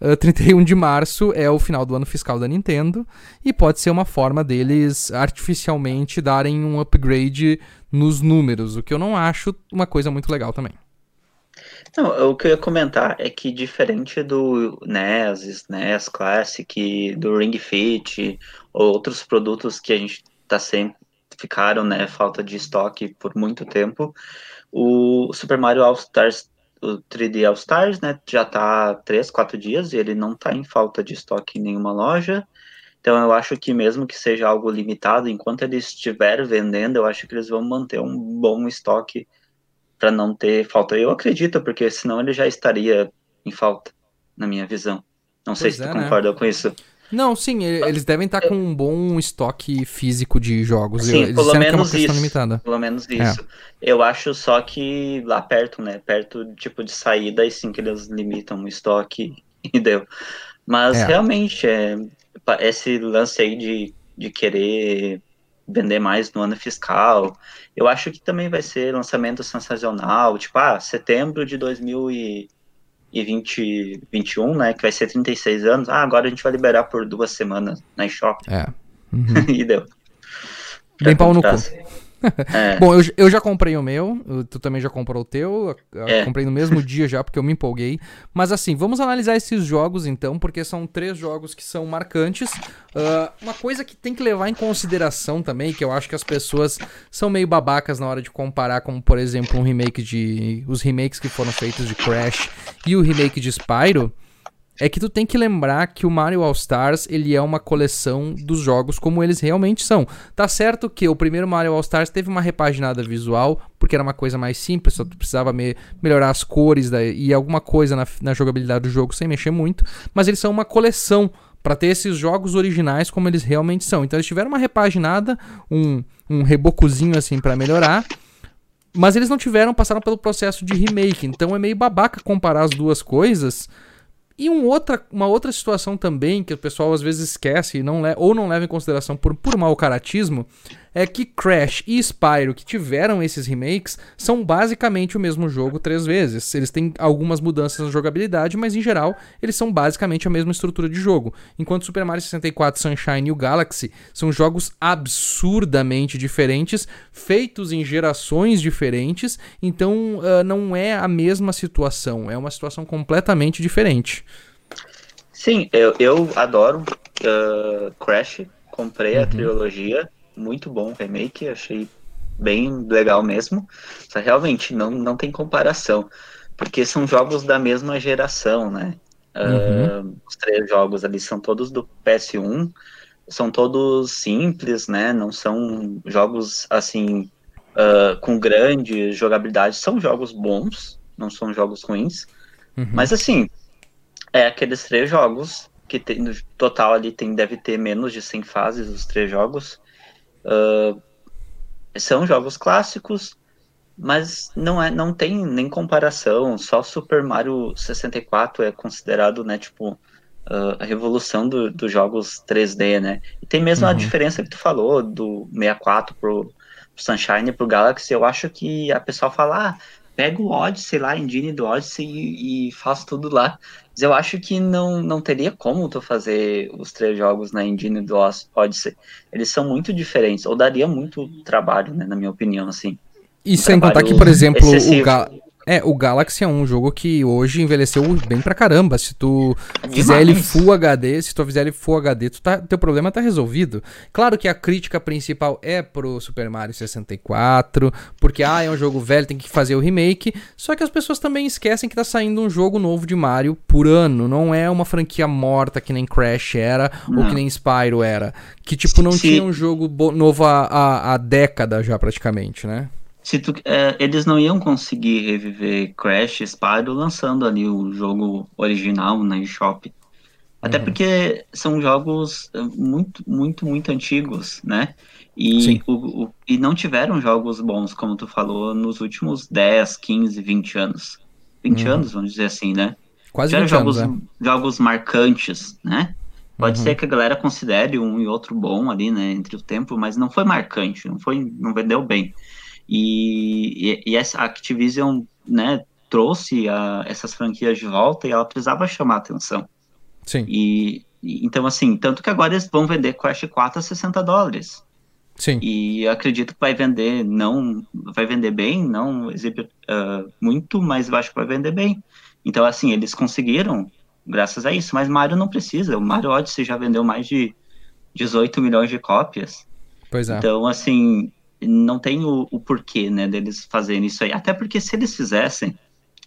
uh, ah, 31 de março é o final do ano fiscal da Nintendo e pode ser uma forma deles artificialmente darem um upgrade nos números, o que eu não acho uma coisa muito legal também. Não, o que eu ia comentar é que diferente do NES, SNES Classic, do Ring Fit, ou outros produtos que a gente tá sempre ficaram, né, falta de estoque por muito tempo, o Super Mario All Stars, o 3D All Stars, né, já tá 3, 4 dias e ele não tá em falta de estoque em nenhuma loja. Então eu acho que mesmo que seja algo limitado, enquanto ele estiver vendendo, eu acho que eles vão manter um bom estoque para não ter falta. Eu acredito, porque senão ele já estaria em falta, na minha visão. Não pois sei se é, tu né? concorda com isso. Não, sim, eles devem estar com um bom estoque físico de jogos. Sim, eles pelo menos é isso. Limitada. Pelo menos é. isso. É. Eu acho só que lá perto, né? Perto, tipo, de saída, aí sim que eles limitam o estoque *laughs* e deu. Mas é. realmente, é, esse lance aí de, de querer vender mais no ano fiscal, eu acho que também vai ser lançamento sensacional, tipo, ah, setembro de 2021, né, que vai ser 36 anos, ah, agora a gente vai liberar por duas semanas na eShop. É. *laughs* Uhum. e deu. Bem pau no cu. É. *laughs* Bom, eu, eu já comprei o meu, tu também já comprou o teu, é. comprei no mesmo *laughs* dia já, porque eu me empolguei. Mas assim, vamos analisar esses jogos então, porque são três jogos que são marcantes. Uh, uma coisa que tem que levar em consideração também, que eu acho que as pessoas são meio babacas na hora de comparar, como por exemplo um remake de. os remakes que foram feitos de Crash e o remake de Spyro é que tu tem que lembrar que o Mario All Stars ele é uma coleção dos jogos como eles realmente são. Tá certo que o primeiro Mario All Stars teve uma repaginada visual, porque era uma coisa mais simples, só tu precisava me melhorar as cores da, e alguma coisa na, na jogabilidade do jogo sem mexer muito, mas eles são uma coleção para ter esses jogos originais como eles realmente são. Então eles tiveram uma repaginada, um, um rebocozinho assim para melhorar. Mas eles não tiveram, passaram pelo processo de remake. Então é meio babaca comparar as duas coisas. E um outra, uma outra situação também que o pessoal às vezes esquece não ou não leva em consideração por, por mau caratismo é que Crash e Spyro, que tiveram esses remakes, são basicamente o mesmo jogo três vezes. Eles têm algumas mudanças na jogabilidade, mas em geral eles são basicamente a mesma estrutura de jogo. Enquanto Super Mario 64, Sunshine e o Galaxy são jogos absurdamente diferentes, feitos em gerações diferentes, então uh, não é a mesma situação, é uma situação completamente diferente. Sim, eu, eu adoro uh, Crash, comprei uhum. a trilogia muito bom o remake, achei bem legal mesmo. Só realmente não, não tem comparação, porque são jogos da mesma geração, né? Uhum. Uh, os três jogos ali são todos do PS1, são todos simples, né? Não são jogos assim uh, com grande jogabilidade, são jogos bons, não são jogos ruins. Uhum. Mas assim, é aqueles três jogos que tem, no total ali tem deve ter menos de 100 fases os três jogos. Uh, são jogos clássicos, mas não é, não tem nem comparação. Só Super Mario 64 é considerado, né, tipo, uh, a revolução do, dos jogos 3D, né? E tem mesmo uhum. a diferença que tu falou do 64 pro, pro Sunshine pro Galaxy. Eu acho que a pessoa fala, ah, pega o Odyssey lá, engine do Odyssey e, e faz tudo lá. Mas eu acho que não, não teria como tu fazer os três jogos na engine do Odyssey. Eles são muito diferentes, ou daria muito trabalho, né, na minha opinião, assim. E um sem contar que, por exemplo, excessivo. o, Ga é, o Galaxy é um jogo que hoje envelheceu bem pra caramba. Se tu fizer ele Full HD, se tu fizer ele Full HD, tu tá, teu problema tá resolvido. Claro que a crítica principal é pro Super Mario 64, porque ah, é um jogo velho, tem que fazer o remake. Só que as pessoas também esquecem que tá saindo um jogo novo de Mario por ano. Não é uma franquia morta que nem Crash era não. ou que nem Spyro era. Que tipo, não Sim. tinha um jogo novo há, há década já praticamente, né? Se tu, é, eles não iam conseguir reviver Crash Spyro lançando ali o jogo original na eShop. Até uhum. porque são jogos é, muito, muito, muito antigos, né? E, o, o, e não tiveram jogos bons, como tu falou, nos últimos 10, 15, 20 anos. 20 uhum. anos, vamos dizer assim, né? Quase tiveram jogos, anos, é. jogos marcantes, né? Pode uhum. ser que a galera considere um e outro bom ali, né, entre o tempo, mas não foi marcante, não foi, não vendeu bem. E, e, e essa Activision, né, trouxe a, essas franquias de volta e ela precisava chamar atenção. Sim. E, e, então, assim, tanto que agora eles vão vender Crash 4 a 60 dólares. Sim. E acredito que vai vender, não vai vender bem, não exibe uh, muito, mas eu acho que vai vender bem. Então, assim, eles conseguiram, graças a isso, mas Mario não precisa. O Mario Odyssey já vendeu mais de 18 milhões de cópias. Pois é. Então, assim, não tem o, o, porquê, né, deles fazerem isso aí. Até porque se eles fizessem,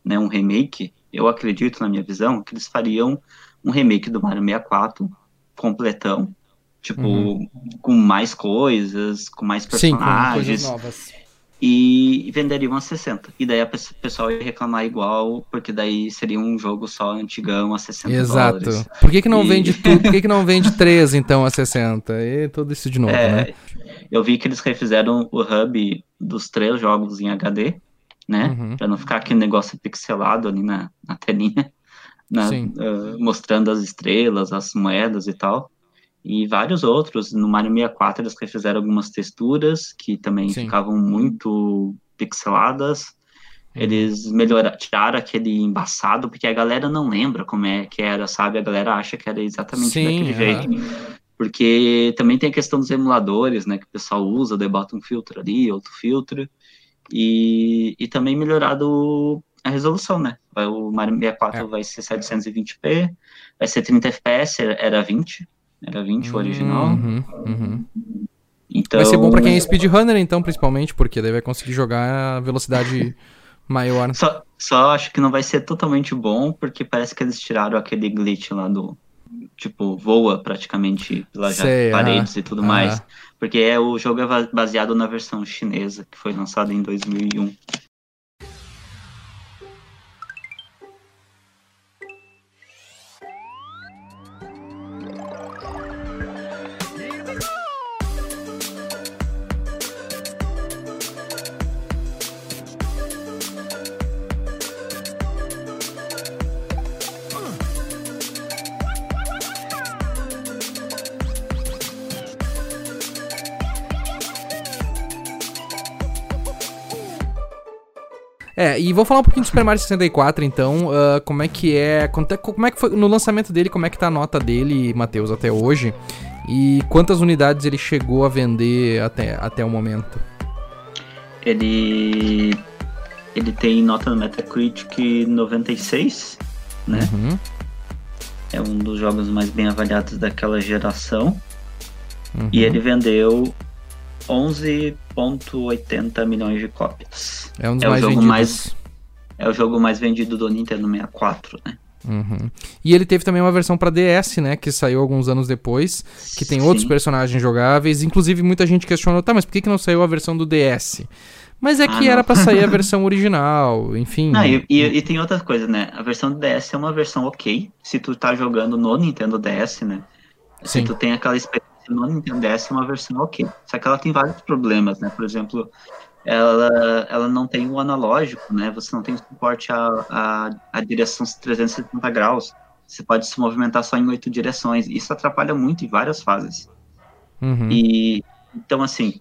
né, um remake, eu acredito, na minha visão, que eles fariam um remake do Mario 64 completão, tipo, uhum. com mais coisas, com mais personagens. Sim, com coisas novas. E venderiam a 60. E daí a pessoal ia reclamar igual, porque daí seria um jogo só antigão a 60 Exato. Dólares. Por que, que não e... vende *laughs* tudo? Por que, que não vende 3 então a 60? E tudo isso de novo, é, né? Eu vi que eles refizeram o hub dos três jogos em HD, né? Uhum. Pra não ficar aquele negócio pixelado ali na, na telinha, *laughs* na, uh, mostrando as estrelas, as moedas e tal. E vários outros. No Mario 64 eles refizeram algumas texturas que também Sim. ficavam muito pixeladas. Uhum. Eles melhoraram, tiraram aquele embaçado, porque a galera não lembra como é que era, sabe? A galera acha que era exatamente Sim, daquele jeito. Porque também tem a questão dos emuladores, né? Que o pessoal usa, debate um filtro ali, outro filtro. E, e também melhorado a resolução, né? O Mario 64 é. vai ser 720p, vai ser 30 fps, era 20, era 20 o original. Uhum, uhum. Então, vai ser bom para quem é speedrunner, então, principalmente, porque daí vai conseguir jogar a velocidade *laughs* maior. Só, só acho que não vai ser totalmente bom, porque parece que eles tiraram aquele glitch lá do, tipo, voa praticamente pelas paredes e tudo mais. Porque é, o jogo é baseado na versão chinesa, que foi lançada em 2001. É, e vou falar um pouquinho do Super Mario 64, então, uh, como é que é, como é que foi, no lançamento dele, como é que tá a nota dele, Matheus, até hoje, e quantas unidades ele chegou a vender até, até o momento? Ele, ele tem nota no Metacritic 96, né? Uhum. É um dos jogos mais bem avaliados daquela geração. Uhum. E ele vendeu 11,80 milhões de cópias. É um dos é mais o jogo vendidos. mais É o jogo mais vendido do Nintendo 64, né? Uhum. E ele teve também uma versão para DS, né? Que saiu alguns anos depois, que tem Sim. outros personagens jogáveis. Inclusive, muita gente questionou, tá, mas por que, que não saiu a versão do DS? Mas é ah, que era para sair a *laughs* versão original, enfim. Ah, e, e, e, tem outra coisa, né? A versão do DS é uma versão ok, se tu tá jogando no Nintendo DS, né? Sim. Se tu tem aquela experiência no Nintendo DS, é uma versão ok. Só que ela tem vários problemas, né? Por exemplo, ela, ela não tem o analógico, né? Você não tem suporte a, a, a direção 360 graus. Você pode se movimentar só em oito direções. Isso atrapalha muito em várias fases. Uhum. E então, assim,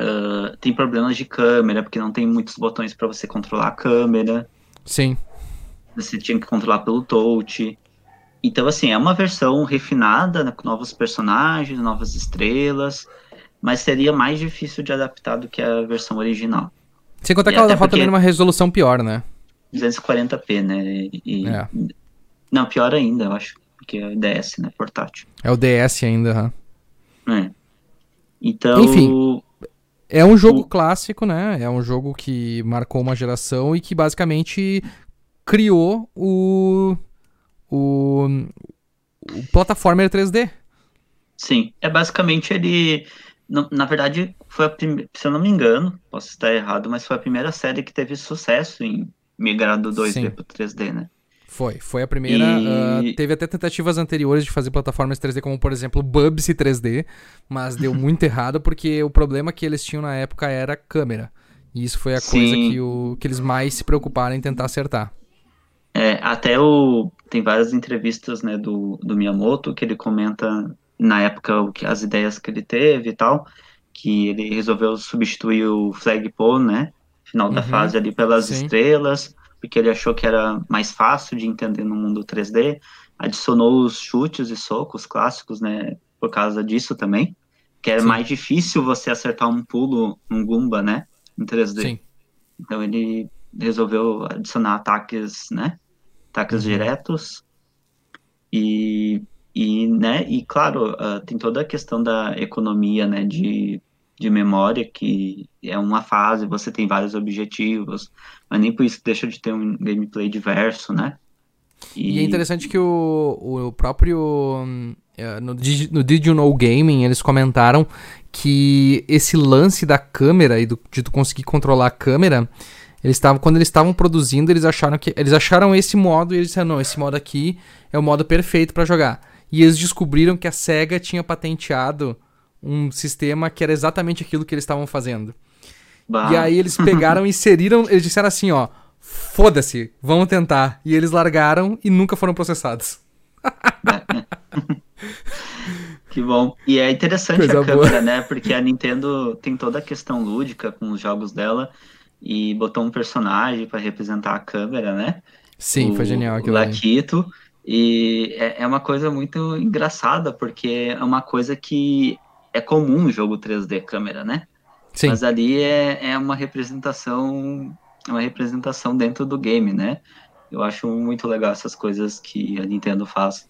Uh, tem problemas de câmera, porque não tem muitos botões para você controlar a câmera. Sim. Você tinha que controlar pelo touch. Então, assim, é uma versão refinada, né, com novos personagens, novas estrelas, mas seria mais difícil de adaptar do que a versão original. Sem contar e que ela roda também numa resolução pior, né? 240p, né? E, é. Não, pior ainda, eu acho, porque é DS, né? Portátil. É o DS ainda, huh? É. Então. Enfim. É um jogo o... clássico, né? É um jogo que marcou uma geração e que basicamente criou o. o. o plataformer 3D. Sim, é basicamente ele. Na verdade, foi a primeira. Se eu não me engano, posso estar errado, mas foi a primeira série que teve sucesso em migrar do 2D para 3D, né? Foi, foi a primeira. E... Uh, teve até tentativas anteriores de fazer plataformas 3D, como por exemplo Bubsy 3D, mas deu *laughs* muito errado porque o problema que eles tinham na época era câmera. E isso foi a Sim. coisa que, o, que eles mais se preocuparam em tentar acertar. É, até o. Tem várias entrevistas né, do, do Miyamoto que ele comenta na época o que, as ideias que ele teve e tal, que ele resolveu substituir o flagpole, né? Final da uhum. fase ali pelas Sim. estrelas porque ele achou que era mais fácil de entender no mundo 3D. Adicionou os chutes e socos clássicos, né, por causa disso também, que era Sim. mais difícil você acertar um pulo num Goomba, né, em 3D. Sim. Então ele resolveu adicionar ataques, né, ataques diretos e e, né, e claro, uh, tem toda a questão da economia, né, de de memória, que é uma fase, você tem vários objetivos, mas nem por isso deixa de ter um gameplay diverso, né? E, e é interessante que o, o próprio. É, no, no Did You Know Gaming, eles comentaram que esse lance da câmera e do, de tu conseguir controlar a câmera. Eles estavam quando eles estavam produzindo, eles acharam que eles acharam esse modo e eles disseram, não, esse modo aqui é o modo perfeito para jogar. E eles descobriram que a Sega tinha patenteado um sistema que era exatamente aquilo que eles estavam fazendo. Bah. E aí eles pegaram e inseriram, eles disseram assim, ó, foda-se, vamos tentar. E eles largaram e nunca foram processados. *laughs* que bom. E é interessante Coisa a câmera, boa. né? Porque a Nintendo tem toda a questão lúdica com os jogos dela e botou um personagem para representar a câmera, né? Sim, o, foi genial aquilo. O Laquito. E é, é uma coisa muito engraçada, porque é uma coisa que é comum o jogo 3D câmera, né? Sim. Mas ali é, é uma representação uma representação dentro do game, né? Eu acho muito legal essas coisas que a Nintendo faz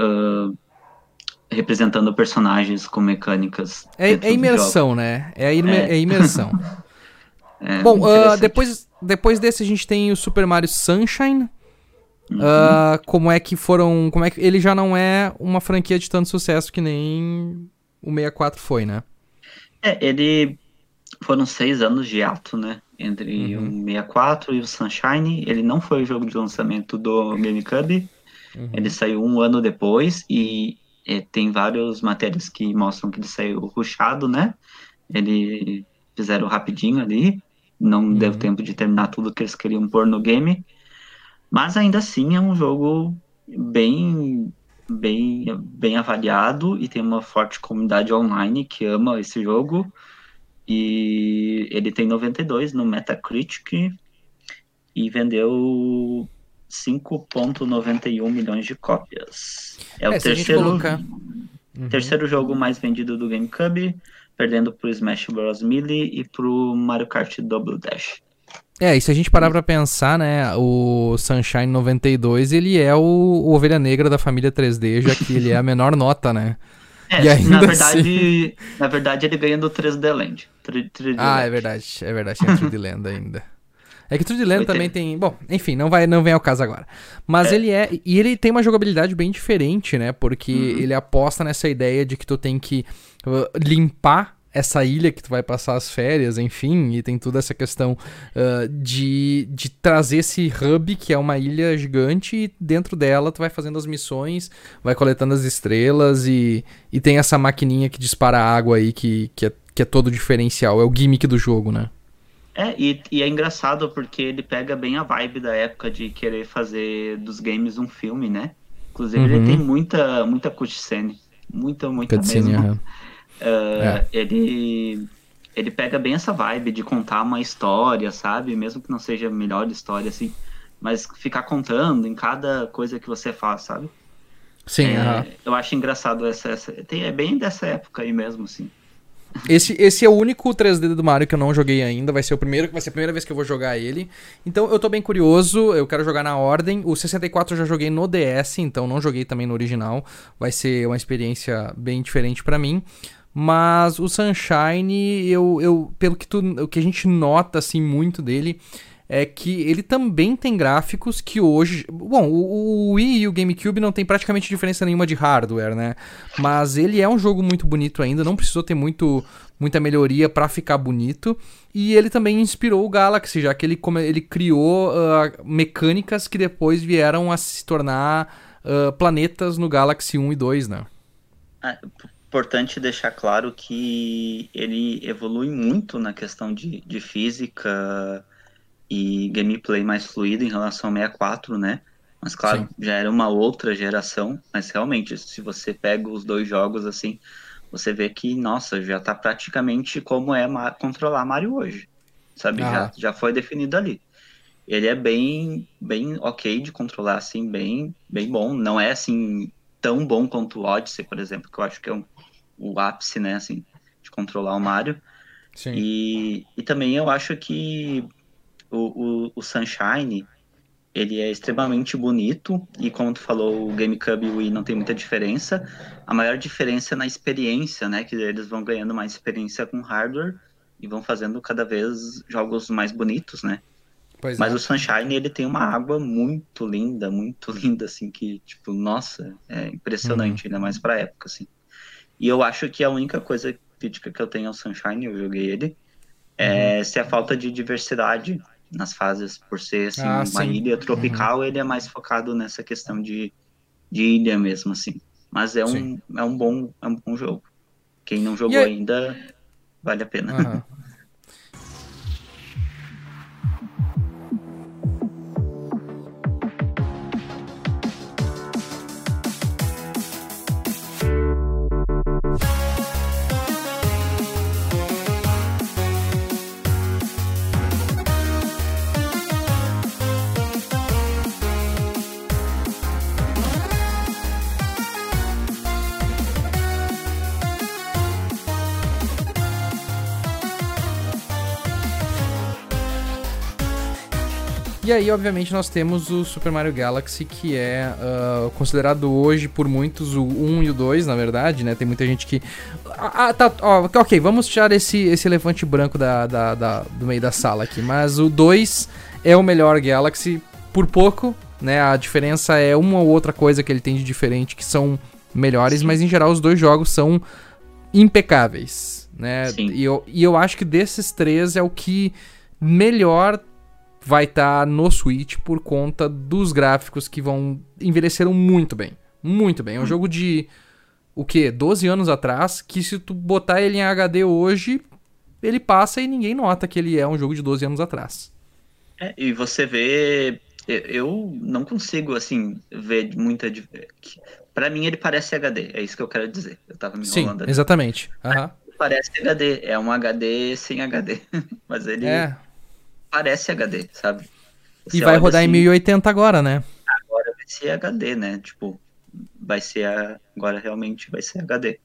uh, representando personagens com mecânicas. É, é imersão, né? É, imer é. é imersão. *laughs* é, Bom, uh, depois, depois desse a gente tem o Super Mario Sunshine. Uhum. Uh, como é que foram. Como é que. Ele já não é uma franquia de tanto sucesso que nem o 64 foi, né? É, ele. Foram seis anos de ato, né? Entre uhum. o 64 e o Sunshine. Ele não foi o jogo de lançamento do GameCube. Uhum. Ele saiu um ano depois e é, tem várias matérias que mostram que ele saiu ruxado, né? Ele fizeram rapidinho ali. Não uhum. deu tempo de terminar tudo que eles queriam pôr no game. Mas ainda assim é um jogo bem bem, bem avaliado e tem uma forte comunidade online que ama esse jogo. E ele tem 92 no Metacritic e vendeu 5,91 milhões de cópias. É, é o terceiro, colocar... uhum. terceiro jogo mais vendido do GameCube, perdendo pro Smash Bros. Melee e pro Mario Kart Double Dash. É, e se a gente parar pra pensar, né, o Sunshine 92, ele é o, o Ovelha Negra da família 3D, já que ele é a menor *laughs* nota, né? É, e na verdade, assim... na verdade ele ganha do 3D Land. 3D ah, Land. é verdade, é verdade, tem 3D Land ainda. É que 3D Land também tem, bom, enfim, não vai, não vem ao caso agora. Mas é. ele é, e ele tem uma jogabilidade bem diferente, né? Porque uhum. ele aposta nessa ideia de que tu tem que uh, limpar essa ilha que tu vai passar as férias, enfim, e tem toda essa questão uh, de, de trazer esse hub, que é uma ilha gigante, e dentro dela tu vai fazendo as missões, vai coletando as estrelas, e, e tem essa maquininha que dispara água aí, que, que, é, que é todo diferencial, é o gimmick do jogo, né? É, e, e é engraçado porque ele pega bem a vibe da época de querer fazer dos games um filme, né? Inclusive uhum. ele tem muita, muita cutscene, muita, muita cutscene, mesmo. Uhum. Uh, é. Ele ele pega bem essa vibe de contar uma história, sabe? Mesmo que não seja a melhor história, assim. Mas ficar contando em cada coisa que você faz, sabe? Sim, é, uh -huh. Eu acho engraçado essa, essa. Tem, é bem dessa época aí mesmo, assim. Esse, esse é o único 3D do Mario que eu não joguei ainda. Vai ser o primeiro, vai ser a primeira vez que eu vou jogar ele. Então eu tô bem curioso, eu quero jogar na ordem. O 64 eu já joguei no DS, então não joguei também no original. Vai ser uma experiência bem diferente para mim. Mas o Sunshine, eu, eu pelo que, tu, o que a gente nota assim muito dele é que ele também tem gráficos que hoje. Bom, o, Wii e o GameCube não tem praticamente diferença nenhuma de hardware, né? Mas ele é um jogo muito bonito ainda, não precisou ter muito, muita melhoria para ficar bonito. E ele também inspirou o Galaxy, já que ele, ele criou uh, mecânicas que depois vieram a se tornar uh, planetas no Galaxy 1 e 2, né? Ah, importante deixar claro que ele evolui muito na questão de, de física e gameplay mais fluido em relação ao 64, né? Mas claro, Sim. já era uma outra geração, mas realmente, se você pega os dois jogos assim, você vê que, nossa, já tá praticamente como é controlar Mario hoje. Sabe? Ah. Já, já foi definido ali. Ele é bem, bem ok de controlar, assim, bem, bem bom. Não é assim tão bom quanto o Odyssey, por exemplo, que eu acho que é um o ápice, né, assim, de controlar o Mario. Sim. E, e também eu acho que o, o, o Sunshine, ele é extremamente bonito e como tu falou, o GameCube e o Wii não tem muita diferença. A maior diferença é na experiência, né, que eles vão ganhando mais experiência com hardware e vão fazendo cada vez jogos mais bonitos, né? Pois Mas é. o Sunshine, ele tem uma água muito linda, muito *laughs* linda, assim, que, tipo, nossa, é impressionante, uhum. ainda mais pra época, assim. E eu acho que a única coisa crítica que eu tenho ao Sunshine, eu joguei ele, é uhum. se a falta de diversidade nas fases, por ser assim, ah, uma sim. ilha tropical, uhum. ele é mais focado nessa questão de, de ilha mesmo, assim. Mas é um, é um, bom, é um bom jogo. Quem não jogou ainda, vale a pena. Uhum. E aí, obviamente, nós temos o Super Mario Galaxy, que é uh, considerado hoje por muitos o 1 e o 2, na verdade, né? Tem muita gente que. Ah, tá. Ó, ok, vamos tirar esse, esse elefante branco da, da, da, do meio da sala aqui. Mas o 2 é o melhor Galaxy por pouco, né? A diferença é uma ou outra coisa que ele tem de diferente que são melhores, Sim. mas em geral os dois jogos são impecáveis, né? E eu, e eu acho que desses três é o que melhor vai estar tá no Switch por conta dos gráficos que vão envelheceram muito bem. Muito bem. É um hum. jogo de o que 12 anos atrás, que se tu botar ele em HD hoje, ele passa e ninguém nota que ele é um jogo de 12 anos atrás. É, e você vê eu não consigo assim ver muita para mim ele parece HD, é isso que eu quero dizer. Eu tava me Sim, exatamente. Uhum. parece HD, é um HD sem HD, *laughs* mas ele É. parece HD, sabe? E Você vai olha rodar em assim, 1080 agora, né? Agora vai ser HD, né? Tipo, vai ser a... agora realmente vai ser HD.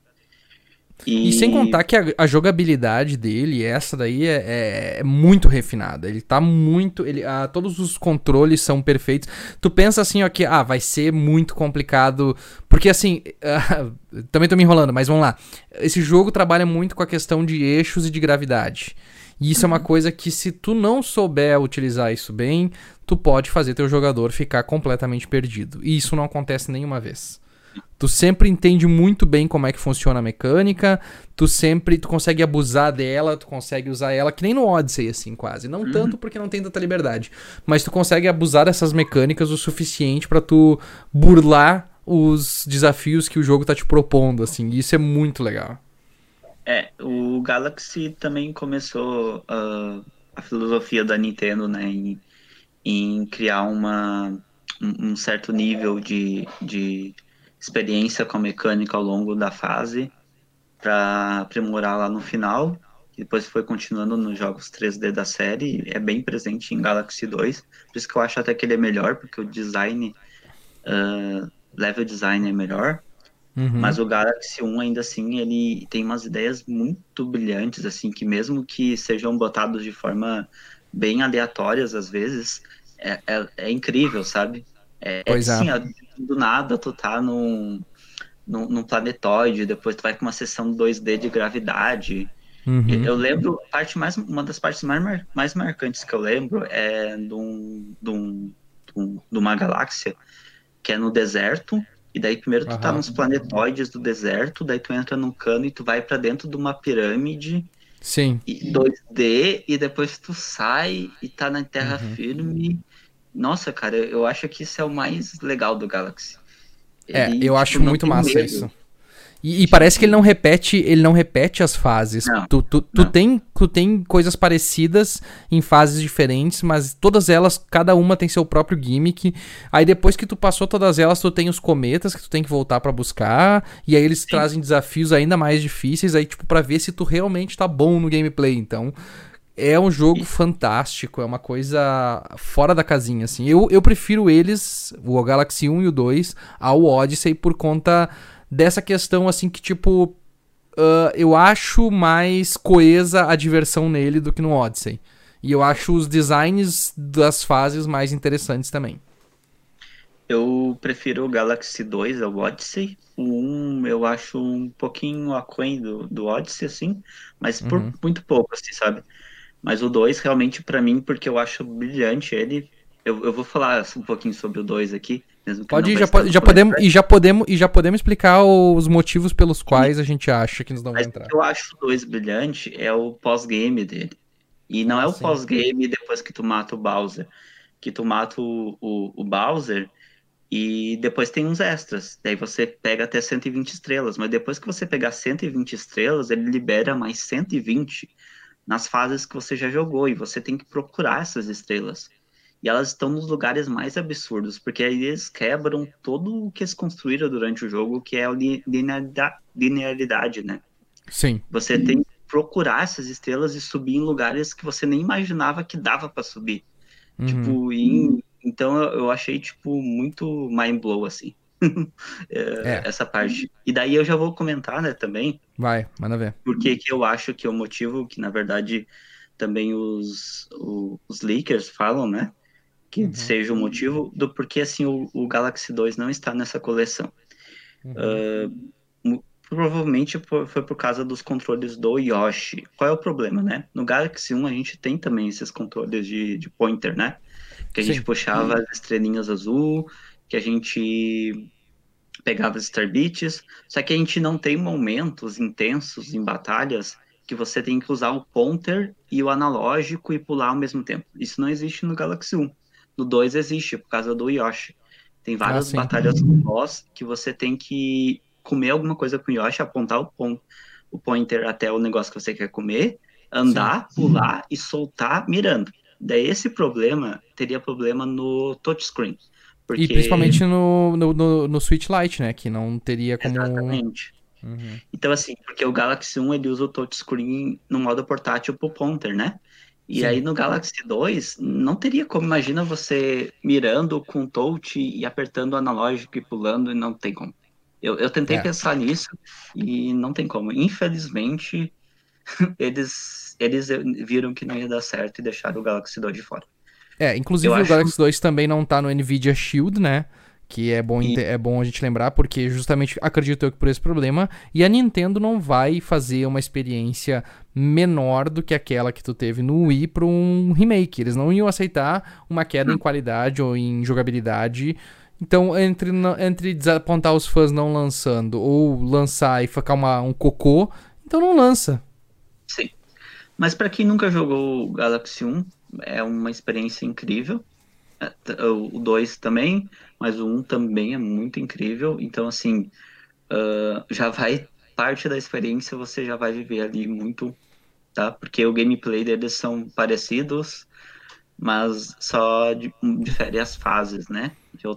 E, sem contar que a, a jogabilidade dele, essa daí, é, é- é muito refinada. Ele tá muito. Ele, ah, todos os controles são perfeitos. Tu pensa assim, ó, que ah, vai ser muito complicado. Porque assim. *laughs* ah, também tô me enrolando, mas vamos lá. Esse jogo trabalha muito com a questão de eixos e de gravidade. E isso é uma coisa que, se tu não souber utilizar isso bem, tu pode fazer teu jogador ficar completamente perdido. E isso não acontece nenhuma vez. Tu sempre entende muito bem como é que funciona a mecânica, tu sempre tu consegue abusar dela, tu consegue usar ela, que nem no Odyssey, assim, quase. Não tanto porque não tem tanta liberdade, mas tu consegue abusar dessas mecânicas o suficiente pra tu burlar os desafios que o jogo tá te propondo, assim, e isso é muito legal. É, o Galaxy também começou ah, a filosofia da Nintendo, né, em, em criar uma, um, certo nível de, de experiência com a mecânica ao longo da fase para aprimorar lá no final. Depois foi continuando nos jogos 3D da série, é bem presente em Galaxy 2, por isso que eu acho até que ele é melhor, porque o design, ah, level design é melhor. Uhum. Mas o Galaxy 1 ainda assim, ele tem umas ideias muito brilhantes, assim, que mesmo que sejam botados de forma bem aleatórias às vezes, é, é, é incrível, sabe? É, Pois é. assim, do nada tu tá num, num, num planetoide, depois tu vai com uma sessão 2D de gravidade. Uhum. Eu lembro, parte mais, uma das partes mais, mar- mais marcantes que eu lembro é de, um, de, um- de uma galáxia que é no deserto, e daí primeiro tu tá Aham. nos planetoides do deserto, daí tu entra num cano e tu vai pra dentro de uma pirâmide Sim. e 2D, e depois tu sai e tá na terra Uhum. firme. Nossa, cara, eu acho que isso é o mais legal do Galaxy. É, Ele, eu tipo, acho não muito massa medo. isso. E, e parece que ele não repete, ele não repete as fases. Não, tu, tu, tu não. tem, tu tem coisas parecidas em fases diferentes, mas todas elas, cada uma tem seu próprio gimmick. Aí depois que tu passou todas elas, tu tem os cometas que tu tem que voltar pra buscar, e aí eles trazem desafios ainda mais difíceis aí tipo para ver se tu realmente tá bom no gameplay. Então, é um jogo fantástico, é uma coisa fora da casinha, assim. Eu, eu prefiro eles, o Galaxy 1 e o 2, ao Odyssey por conta dessa questão, assim, que tipo. ah, eu acho mais coesa a diversão nele do que no Odyssey. E eu acho os designs das fases mais interessantes também. Eu prefiro o Galaxy 2 ao Odyssey. O 1 eu acho um pouquinho aquém do, do Odyssey, assim, mas por Uhum. muito pouco, assim, sabe? Mas o 2 realmente pra mim, porque eu acho brilhante ele. Eu, eu vou falar um pouquinho sobre o 2 aqui, mesmo que Pode ir, já, já podemos, e já podemos e já podemos explicar os motivos pelos quais a gente acha que nos não vai Mas o entrar. que eu acho o 2 brilhante é o pós-game dele. E não é o Sim. pós-game depois que tu mata o Bowser. Que tu mata o, o, o Bowser e depois tem uns extras. Daí você pega até 120 estrelas. Mas depois que você pegar 120 estrelas, ele libera mais 120 nas fases que você já jogou. E você tem que procurar essas estrelas. E elas estão nos lugares mais absurdos, porque aí eles quebram todo o que eles construíram durante o jogo, que é a li- linearidade, né? Sim. Você tem que procurar essas estrelas e subir em lugares que você nem imaginava que dava pra subir. Uhum. Tipo, em- então eu, achei, tipo, muito mind blow, assim. É, *laughs* É. Essa parte. E daí eu já vou comentar, né, também, Vai, manda ver. porque que eu acho que é o motivo que, na verdade, também os, o- os leakers falam, né? Que Uhum. seja o motivo do porquê, assim, o, o Galaxy 2 não está nessa coleção. Mu- Provavelmente por- foi por causa dos controles do Yoshi. Qual é o problema, né? No Galaxy 1 a gente tem também esses controles de, de pointer, né? Que a gente Sim. puxava as estrelinhas azul, que a gente pegava as Star Beats, só que a gente não tem momentos intensos em batalhas que você tem que usar o pointer e o analógico e pular ao mesmo tempo. Isso não existe no Galaxy 1. No 2 existe, por causa do Yoshi. Tem várias sim. batalhas com boss que você tem que comer alguma coisa com o Yoshi, apontar o, pon o pointer até o negócio que você quer comer, andar, pular e soltar mirando. Daí esse problema teria problema no touchscreen. Porque... E principalmente no, no, no, no Switch Lite, né? Que não teria como. Exatamente. Uhum. Então, assim, porque o Galaxy 1 ele usa o touchscreen no modo portátil pro Ponter, né? E Sim. aí no Galaxy 2 não teria como, imagina você mirando com touch e apertando o analógico e pulando, e não tem como. Eu, eu tentei é. pensar nisso e não tem como. Infelizmente, *laughs* eles, eles viram que não ia dar certo e deixaram o Galaxy 2 de fora. É, inclusive eu o acho... Galaxy 2 também não tá no Nvidia Shield, né? Que é bom, e... é bom a gente lembrar, porque justamente acredito eu que por esse problema. E a Nintendo não vai fazer uma experiência menor do que aquela que tu teve no Wii para um remake. Eles não iam aceitar uma queda em qualidade ou em jogabilidade. Então, entre, entre desapontar os fãs não lançando ou lançar e ficar uma, um cocô, então não lança. Sim. Mas para quem nunca jogou o Galaxy 1, é uma experiência incrível. É, o 2 também, mas o 1 também é muito incrível. Então, assim, uh, já vai. Parte da experiência você já vai viver ali muito, tá? Porque o gameplay deles são parecidos, mas só difere as fases, né?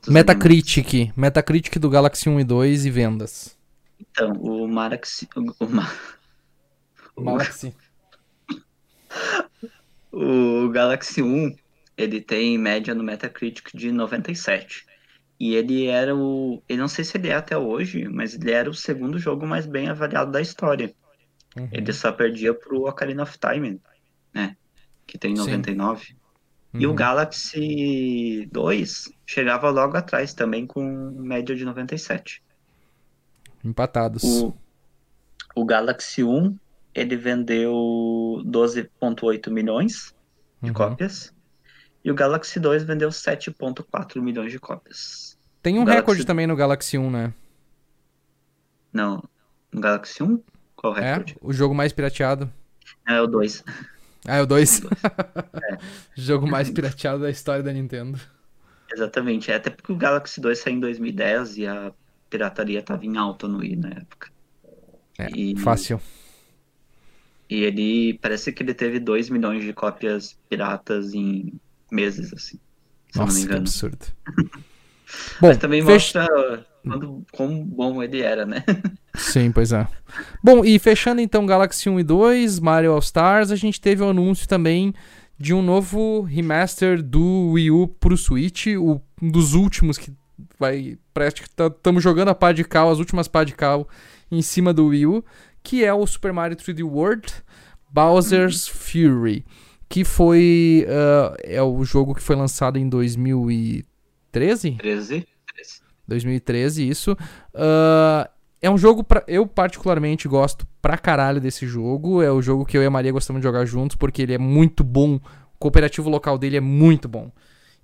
Metacritic. Elementos. Metacritic do Galaxy 1 e 2 e vendas. Então, o Maraxi. O, Ma... Galaxy. *laughs* o Galaxy 1, ele tem média no Metacritic de 97. E ele era o. Eu não sei se ele é até hoje, mas ele era o segundo jogo mais bem avaliado da história. Uhum. Ele só perdia pro Ocarina of Time, né? Que tem 99. Sim. E o uhum. Galaxy 2 chegava logo atrás também com média de 97. Empatados. O, o Galaxy 1 ele vendeu 12,8 milhões de uhum. cópias. E o Galaxy 2 vendeu 7,4 milhões de cópias. Tem um Galaxy... recorde também no Galaxy 1, né? Não. No Galaxy 1? Qual é, recorde? É, o jogo mais pirateado. É o 2. Ah, é o 2? *laughs* é. *laughs* jogo mais pirateado da história da Nintendo. Exatamente. É até porque o Galaxy 2 saiu em 2010 e a pirataria estava em alta no Wii na época. É, e... fácil. E ele parece que ele teve 2 milhões de cópias piratas em meses, assim. Nossa, que absurdo. *laughs* Bom, Mas também mostra quando, quão bom ele era, né? *laughs* Sim, pois é. Bom, e fechando então Galaxy 1 e 2, Mario All Stars, a gente teve o um anúncio também de um novo remaster do Wii U pro Switch, o, um dos últimos que vai. Parece que estamos tá, jogando a pá de cal, as últimas pá de cal em cima do Wii U, que é o Super Mario 3D World Bowser's Fury, que foi uh, é o jogo que foi lançado em 2013? 13. 2013, isso. Uh, é um jogo pra, eu particularmente gosto pra caralho desse jogo. É o jogo que eu e a Maria gostamos de jogar juntos porque ele é muito bom. O cooperativo local dele é muito bom.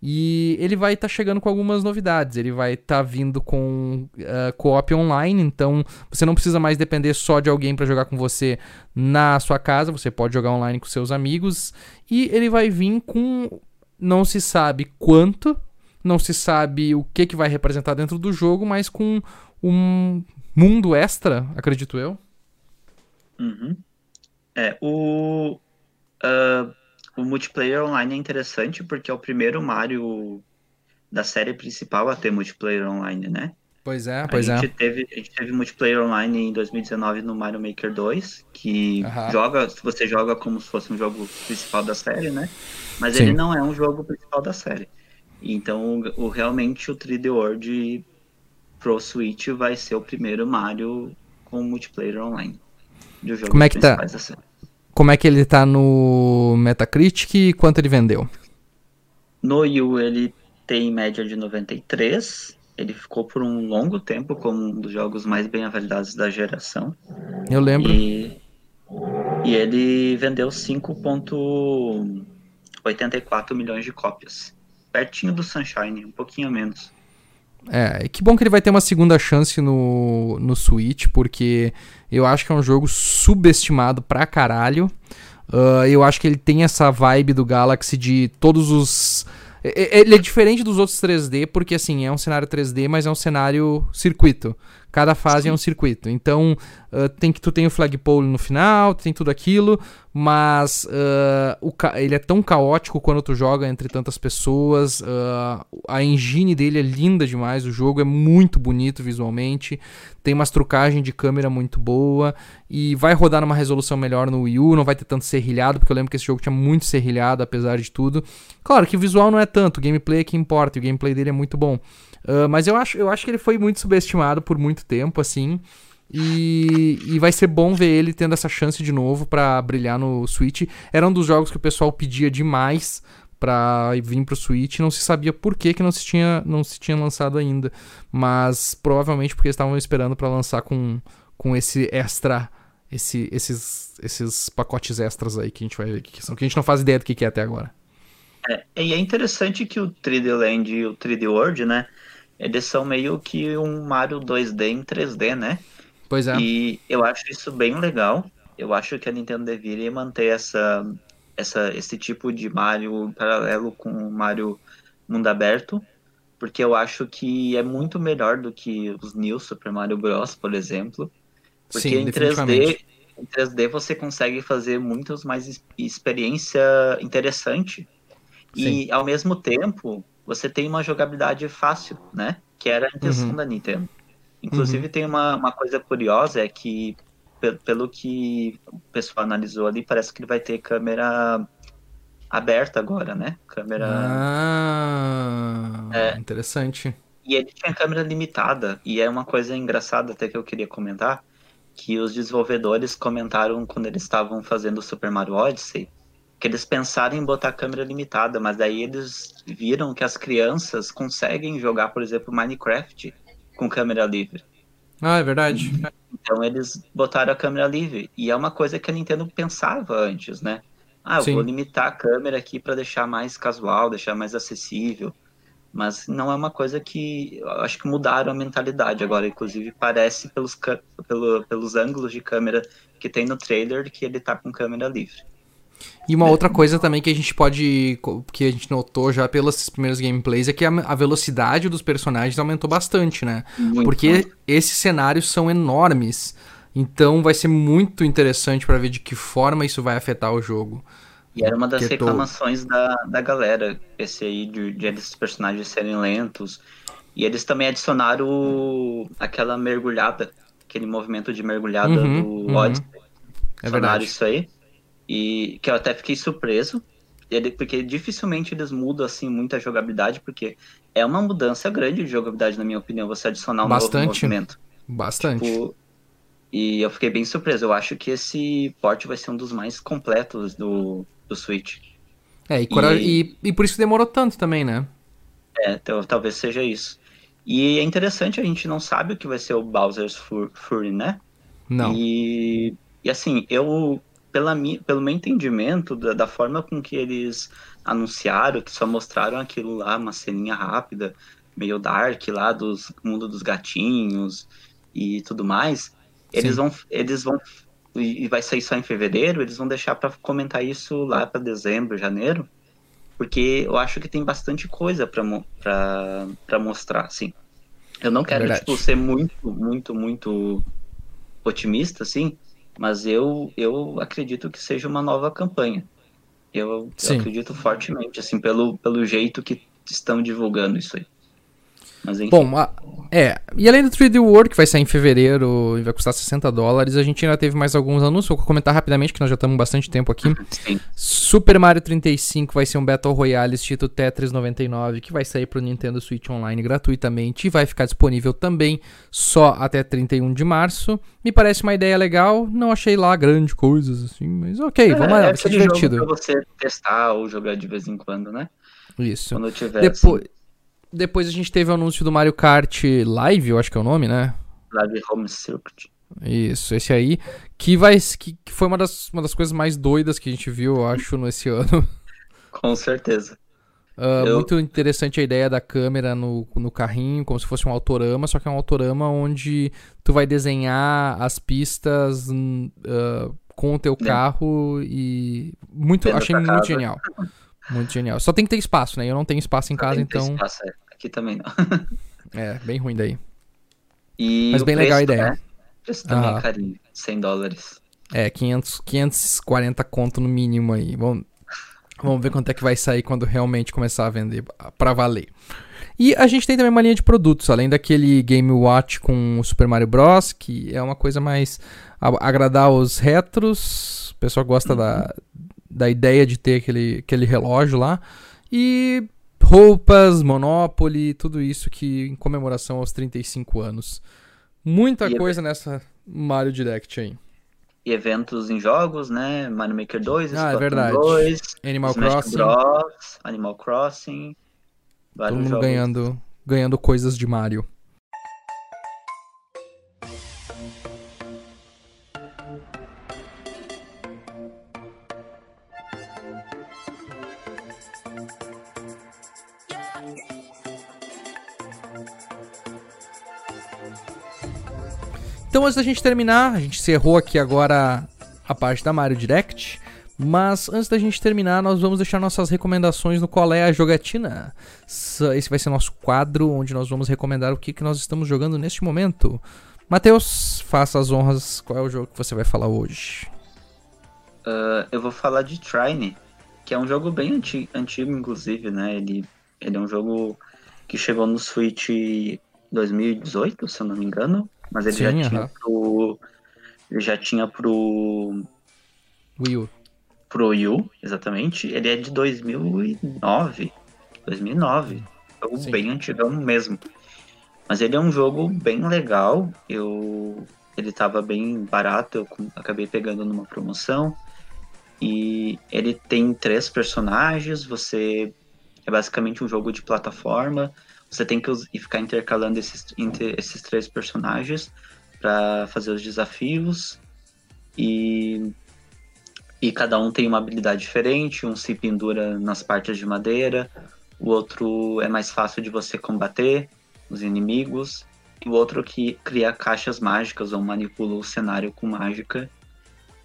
E ele vai estar tá chegando com algumas novidades. Ele vai estar tá vindo com uh, co-op online, então você não precisa mais depender só de alguém para jogar com você na sua casa. Você pode jogar online com seus amigos. E ele vai vir com. Não se sabe quanto, não se sabe o que, que vai representar dentro do jogo, mas com um mundo extra, acredito eu. Uhum. É, o. Uh o multiplayer online é interessante porque é o primeiro Mario da série principal a ter multiplayer online, né? Pois é, pois a é. Gente teve, a gente teve multiplayer online em 2019 no Mario Maker 2, que uhum. joga, você joga como se fosse um jogo principal da série, né? Mas Sim. ele não é um jogo principal da série. Então, o, o, realmente o 3D World pro Switch vai ser o primeiro Mario com multiplayer online. Como é que tá? Como é que ele tá no Metacritic e quanto ele vendeu? No Yu ele tem média de 93. Ele ficou por um longo tempo como um dos jogos mais bem avaliados da geração. Eu lembro. E, e ele vendeu 5,84 milhões de cópias. Pertinho do Sunshine, um pouquinho menos. É, que bom que ele vai ter uma segunda chance no, no Switch, porque eu acho que é um jogo subestimado pra caralho. Uh, eu acho que ele tem essa vibe do Galaxy de todos os. Ele é diferente dos outros 3D, porque assim, é um cenário 3D, mas é um cenário circuito. Cada fase é um circuito. Então, uh, tem que tu tem o flagpole no final, tem tudo aquilo, mas uh, o, ele é tão caótico quando tu joga entre tantas pessoas. Uh, a engine dele é linda demais, o jogo é muito bonito visualmente, tem umas trucagens de câmera muito boa e vai rodar numa resolução melhor no Wii U, não vai ter tanto serrilhado, porque eu lembro que esse jogo tinha muito serrilhado, apesar de tudo. Claro que o visual não é tanto, o gameplay é que importa, e o gameplay dele é muito bom. Uh, mas eu acho, eu acho que ele foi muito subestimado por muito tempo, assim. E, e vai ser bom ver ele tendo essa chance de novo para brilhar no Switch. Era um dos jogos que o pessoal pedia demais para vir pro Switch. Não se sabia por que, que não, se tinha, não se tinha lançado ainda. Mas provavelmente porque estavam esperando para lançar com, com esse extra. Esse, esses, esses pacotes extras aí que a gente vai ver que são. Que a gente não faz ideia do que, que é até agora. É, e é interessante que o 3D Land e o 3D World, né? Eles são meio que um Mario 2D em 3D, né? Pois é. E eu acho isso bem legal. Eu acho que a Nintendo deveria manter essa, essa, esse tipo de Mario paralelo com o Mario mundo aberto, porque eu acho que é muito melhor do que os New Super Mario Bros, por exemplo. Porque Sim, em 3D, em 3D você consegue fazer muitas mais experiência interessante. Sim. E ao mesmo tempo, você tem uma jogabilidade fácil, né? Que era a intenção uhum. da Nintendo. Inclusive, uhum. tem uma, uma coisa curiosa, é que, pelo, que o pessoal analisou ali, parece que ele vai ter câmera aberta agora, né? Câmera. Ah, é, interessante. E ele tinha câmera limitada. E é uma coisa engraçada até que eu queria comentar. Que os desenvolvedores comentaram quando eles estavam fazendo o Super Mario Odyssey. Que eles pensaram em botar câmera limitada. Mas daí eles viram que as crianças conseguem jogar, por exemplo, Minecraft com câmera livre. Ah, é verdade. Então eles botaram a câmera livre. E é uma coisa que a Nintendo pensava antes, né? Ah, eu Sim. vou limitar a câmera aqui para deixar mais casual, deixar mais acessível. Mas não é uma coisa que acho que mudaram a mentalidade agora. Inclusive, parece pelos, pelo, pelos ângulos de câmera que tem no trailer que ele tá com câmera livre. E uma outra coisa também que a gente pode. que a gente notou já pelos primeiros gameplays é que a, a velocidade dos personagens aumentou bastante, né? Muito Porque muito. esses cenários são enormes. Então vai ser muito interessante para ver de que forma isso vai afetar o jogo. E era uma das Porque reclamações tô... da, da galera, esse aí de, de esses personagens serem lentos. E eles também adicionaram o, aquela mergulhada, aquele movimento de mergulhada uhum, do uhum. Odyssey. É verdade. isso aí. E que eu até fiquei surpreso, porque dificilmente eles mudam assim muita jogabilidade, porque é uma mudança grande de jogabilidade, na minha opinião, você adicionar um Bastante. novo movimento. Bastante. Tipo, e eu fiquei bem surpreso. Eu acho que esse porte vai ser um dos mais completos do, do Switch. É, e, e... e, e por isso demorou tanto também, né? É, então, talvez seja isso. E é interessante, a gente não sabe o que vai ser o Bowser's Fury, né? Não. E, e assim, eu pela minha, pelo meu entendimento, da, da, forma com que eles anunciaram, que só mostraram aquilo lá, uma ceninha rápida, meio dark lá, dos mundo dos gatinhos e tudo mais, eles vão, eles vão, e vai sair só em fevereiro, eles vão deixar para comentar isso lá para dezembro, janeiro, porque eu acho que tem bastante coisa para mostrar, assim. Eu não quero, tipo, ser muito, muito, muito otimista, assim, mas eu, eu acredito que seja uma nova campanha. Eu, eu acredito fortemente, assim, pelo, pelo jeito que estão divulgando isso aí. Mas. Bom, a, é. E além do 3D World, que vai sair em fevereiro e vai custar 60 dólares, a gente ainda teve mais alguns anúncios. Vou comentar rapidamente, que nós já estamos bastante tempo aqui. *laughs* Sim. Super Mario 35 vai ser um Battle Royale estilo Tetris 99, que vai sair para o Nintendo Switch Online gratuitamente e vai ficar disponível também só até 31 de março. Me parece uma ideia legal. Não achei lá grande coisas assim, mas ok, é, vamos lá, é vai ser divertido. Jogo pra você testar ou jogar de vez em quando, né? Isso. Quando tiver. Depois. Assim depois a gente teve o anúncio do Mario Kart Live, eu acho que é o nome, né? Live Home Circuit. Isso, esse aí, que vai que, que, foi uma das, uma das coisas mais doidas que a gente viu, eu acho, nesse *laughs* ano. Com certeza. Uh, eu... Muito interessante a ideia da câmera no, no carrinho, como se fosse um autorama, só que é um autorama onde tu vai desenhar as pistas uh, com o teu carro e muito, achei muito casa. genial. *laughs* Muito genial. Só tem que ter espaço, né? Eu não tenho espaço em Só casa, então. Espaço, é. Aqui também não. *laughs* é, bem ruim daí. E Mas bem preço, legal a ideia. Né? O preço também é carinho, 100 dólares. É, 500, 540 conto no mínimo aí. Vamos, vamos ver quanto é que vai sair quando realmente começar a vender pra valer. E a gente tem também uma linha de produtos, além daquele Game Watch com o Super Mario Bros, que é uma coisa mais agradar os retros. O pessoal gosta da, da ideia de ter aquele, aquele relógio lá. E roupas, Monopoly, tudo isso que em comemoração aos 35 anos. Muita E- coisa nessa Mario Direct aí. E eventos em jogos, né? Mario Maker 2, Ah, é verdade. 2, Animal Smash Crossing. Bros, Animal Crossing. Todo mundo jogos. ganhando, ganhando coisas de Mario. Então, antes da gente terminar, a gente encerrou aqui agora a parte da Mario Direct. Mas antes da gente terminar, nós vamos deixar nossas recomendações no Qual é a Jogatina. Esse vai ser nosso quadro onde nós vamos recomendar o que, que nós estamos jogando neste momento. Matheus, faça as honras. Qual é o jogo que você vai falar hoje? Ah, eu vou falar de Trine, que é um jogo bem anti- antigo, inclusive, né? Ele, ele é um jogo que chegou no Switch 2018, se eu não me engano. Mas ele já Sim, tinha aham. pro. Ele já tinha pro. Wii U. pro Wii U, exatamente. Ele é de 2009. 2009. Jogo Sim. bem antigão mesmo. Mas ele é um jogo bem legal. Eu ele tava bem barato, eu acabei pegando numa promoção. E ele tem três personagens, você é basicamente um jogo de plataforma. Você tem que ficar intercalando esses, esses três personagens para fazer os desafios. E e cada um tem uma habilidade diferente, um se pendura nas partes de madeira, o outro é mais fácil de você combater os inimigos, e o outro que cria caixas mágicas ou manipula o cenário com mágica,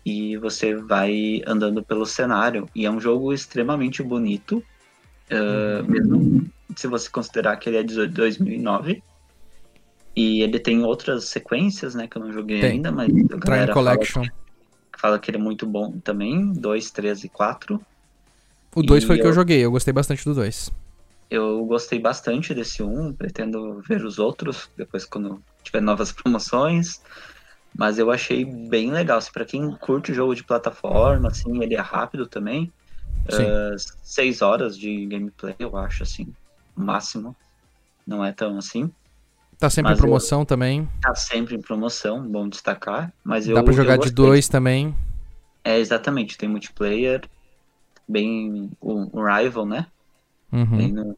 e você vai andando pelo cenário. E é um jogo extremamente bonito, ah, mesmo se você considerar que ele é de 2009. E ele tem outras sequências, né, que eu não joguei Tem. ainda, mas a galera fala Collection. fala que ele é muito bom também, 2, 3 e 4. O 2 E foi o que eu joguei, eu gostei bastante do 2. Eu gostei bastante desse 1, pretendo ver os outros depois quando tiver novas *laughs* promoções. Mas eu achei bem legal, assim, para quem curte jogo de plataforma, assim, ele é rápido também. Seis horas de gameplay, eu acho, assim, máximo. Não é tão assim. Tá sempre em Mas eu- promoção também. Tá sempre em promoção, bom destacar. Mas eu, Dá pra eu jogar de gostei. dois também. É, exatamente, tem multiplayer, bem o, o Rival, né? Uhum. No-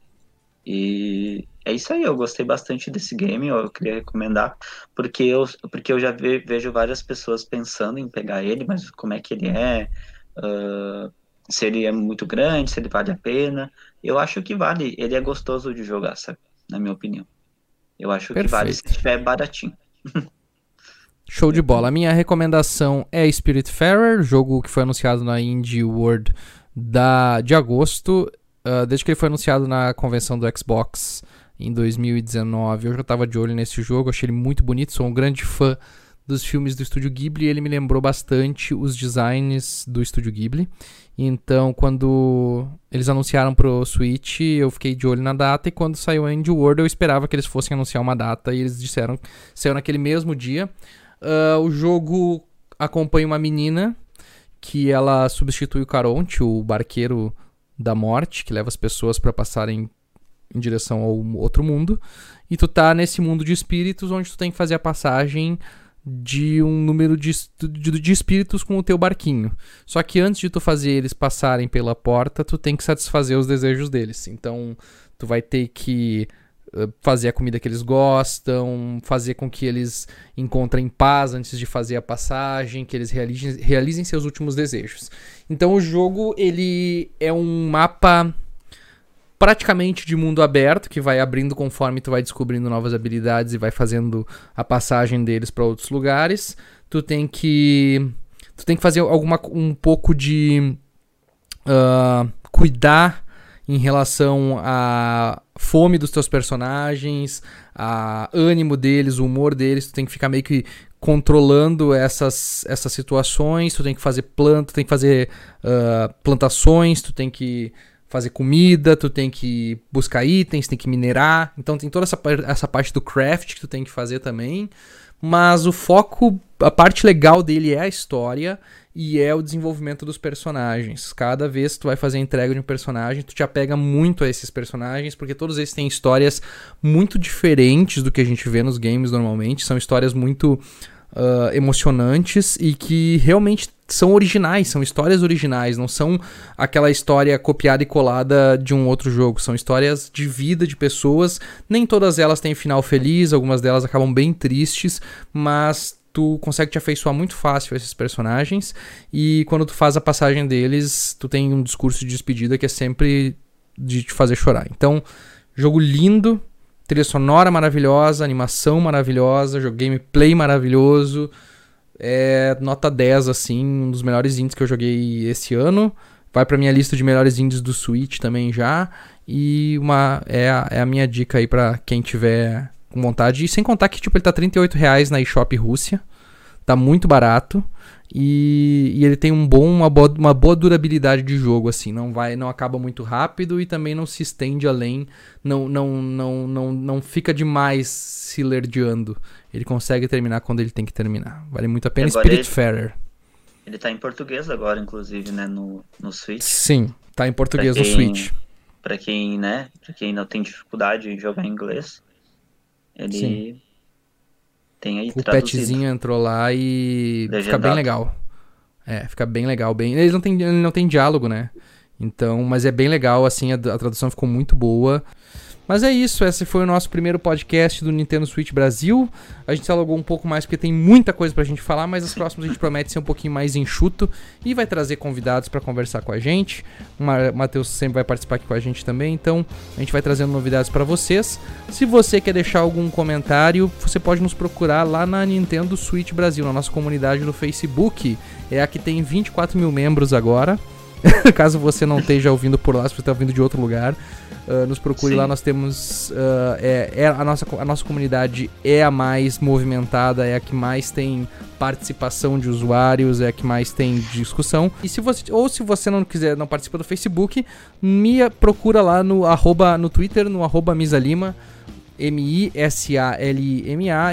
E é isso aí, eu gostei bastante desse game, eu queria recomendar, porque eu, porque eu já ve- vejo várias pessoas pensando em pegar ele, mas como é que ele é, ah, se ele é muito grande, se ele vale a pena. Eu acho que vale, ele é gostoso de jogar, sabe? Na minha opinião. Eu acho que vale se Perfeito. estiver baratinho. *laughs* Show de bola. A minha recomendação é Spiritfarer, jogo que foi anunciado na Indie World da, de agosto. Ah, desde que ele foi anunciado na convenção do Xbox em 2019, eu já tava de olho nesse jogo, achei ele muito bonito, sou um grande fã dos filmes do Estúdio Ghibli e ele me lembrou bastante os designs do Estúdio Ghibli. Então, quando eles anunciaram pro Switch, eu fiquei de olho na data e quando saiu a Indie World, eu esperava que eles fossem anunciar uma data e eles disseram saiu naquele mesmo dia. Ah, o jogo acompanha uma menina que ela substitui o Caronte, o barqueiro da morte, que leva as pessoas para passarem em direção ao outro mundo. E tu tá nesse mundo de espíritos onde tu tem que fazer a passagem de um número de, de, de espíritos com o teu barquinho. Só que antes de tu fazer eles passarem pela porta, tu tem que satisfazer os desejos deles. Então, tu vai ter que eh, fazer a comida que eles gostam, fazer com que eles encontrem paz antes de fazer a passagem, que eles realizem, realizem seus últimos desejos. Então o jogo ele é um mapa praticamente de mundo aberto que vai abrindo conforme tu vai descobrindo novas habilidades e vai fazendo a passagem deles para outros lugares. Tu tem que tu tem que fazer alguma um pouco de ah, cuidar em relação a, fome dos teus personagens, a ânimo deles, o humor deles, tu tem que ficar meio que controlando essas, essas situações, tu tem que fazer planta, tu tem que fazer uh, plantações, tu tem que fazer comida, tu tem que buscar itens, tem que minerar. Então tem toda essa, essa parte do craft que tu tem que fazer também. Mas o foco, a parte legal dele é a história e é o desenvolvimento dos personagens. Cada vez que tu vai fazer a entrega de um personagem, tu te apega muito a esses personagens, porque todos eles têm histórias muito diferentes do que a gente vê nos games normalmente. São histórias muito uh, emocionantes e que realmente são originais, são histórias originais, não são aquela história copiada e colada de um outro jogo, são histórias de vida de pessoas. Nem todas elas têm final feliz, algumas delas acabam bem tristes, mas tu consegue te afeiçoar muito fácil a esses personagens e quando tu faz a passagem deles, tu tem um discurso de despedida que é sempre de te fazer chorar. Então, jogo lindo, trilha sonora maravilhosa, animação maravilhosa, jogo gameplay maravilhoso. É nota 10, assim, um dos melhores indies que eu joguei esse ano. Vai pra minha lista de melhores indies do Switch também já. E uma é a, é a minha dica aí pra quem tiver com vontade. E sem contar que, tipo, ele tá 38 reais na eShop Rússia. Tá muito barato. E, e, ele tem um bom, uma boa, uma boa durabilidade de jogo, assim. Não vai, não acaba muito rápido e também não se estende além. Não, não, não, não, não fica demais se lerdeando. Ele consegue terminar quando ele tem que terminar. Vale muito a pena. Spiritfarer. Ele tá em português agora, inclusive, né? No, no Switch. Sim, tá em português quem, no Switch. Pra quem, né? Pra quem não tem dificuldade em jogar em inglês, ele Sim. Tem aí O traduzido. petzinho entrou lá e Legendado. fica bem legal. É, fica bem legal. Bem... Eles não tem, ele não tem diálogo, né? Então, mas é bem legal, assim, a, a tradução ficou muito boa. Mas é isso, esse foi o nosso primeiro podcast do Nintendo Switch Brasil. A gente se alongou um pouco mais porque tem muita coisa pra gente falar, mas as próximas a gente promete ser um pouquinho mais enxuto e vai trazer convidados para conversar com a gente. O Matheus sempre vai participar aqui com a gente também, então a gente vai trazendo novidades para vocês. Se você quer deixar algum comentário, você pode nos procurar lá na Nintendo Switch Brasil, na nossa comunidade no Facebook. É a que tem 24 mil membros agora. *laughs* Caso você não esteja ouvindo por lá, se você está ouvindo de outro lugar, uh, nos procure Sim. lá. Nós temos. Uh, é, é, a, nossa, a nossa comunidade é a mais movimentada, é a que mais tem participação de usuários, é a que mais tem discussão. E se você, ou se você não quiser, não participa do Facebook, me procura lá no, arroba, no Twitter, no arroba Misalima. M-I-S-A-L-I-M-A,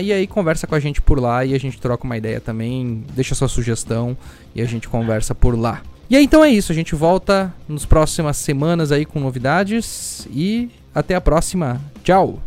e aí conversa com a gente por lá e a gente troca uma ideia também, deixa sua sugestão e a gente conversa por lá. E aí, então é isso. A gente volta nas próximas semanas aí com novidades. E até a próxima. Tchau!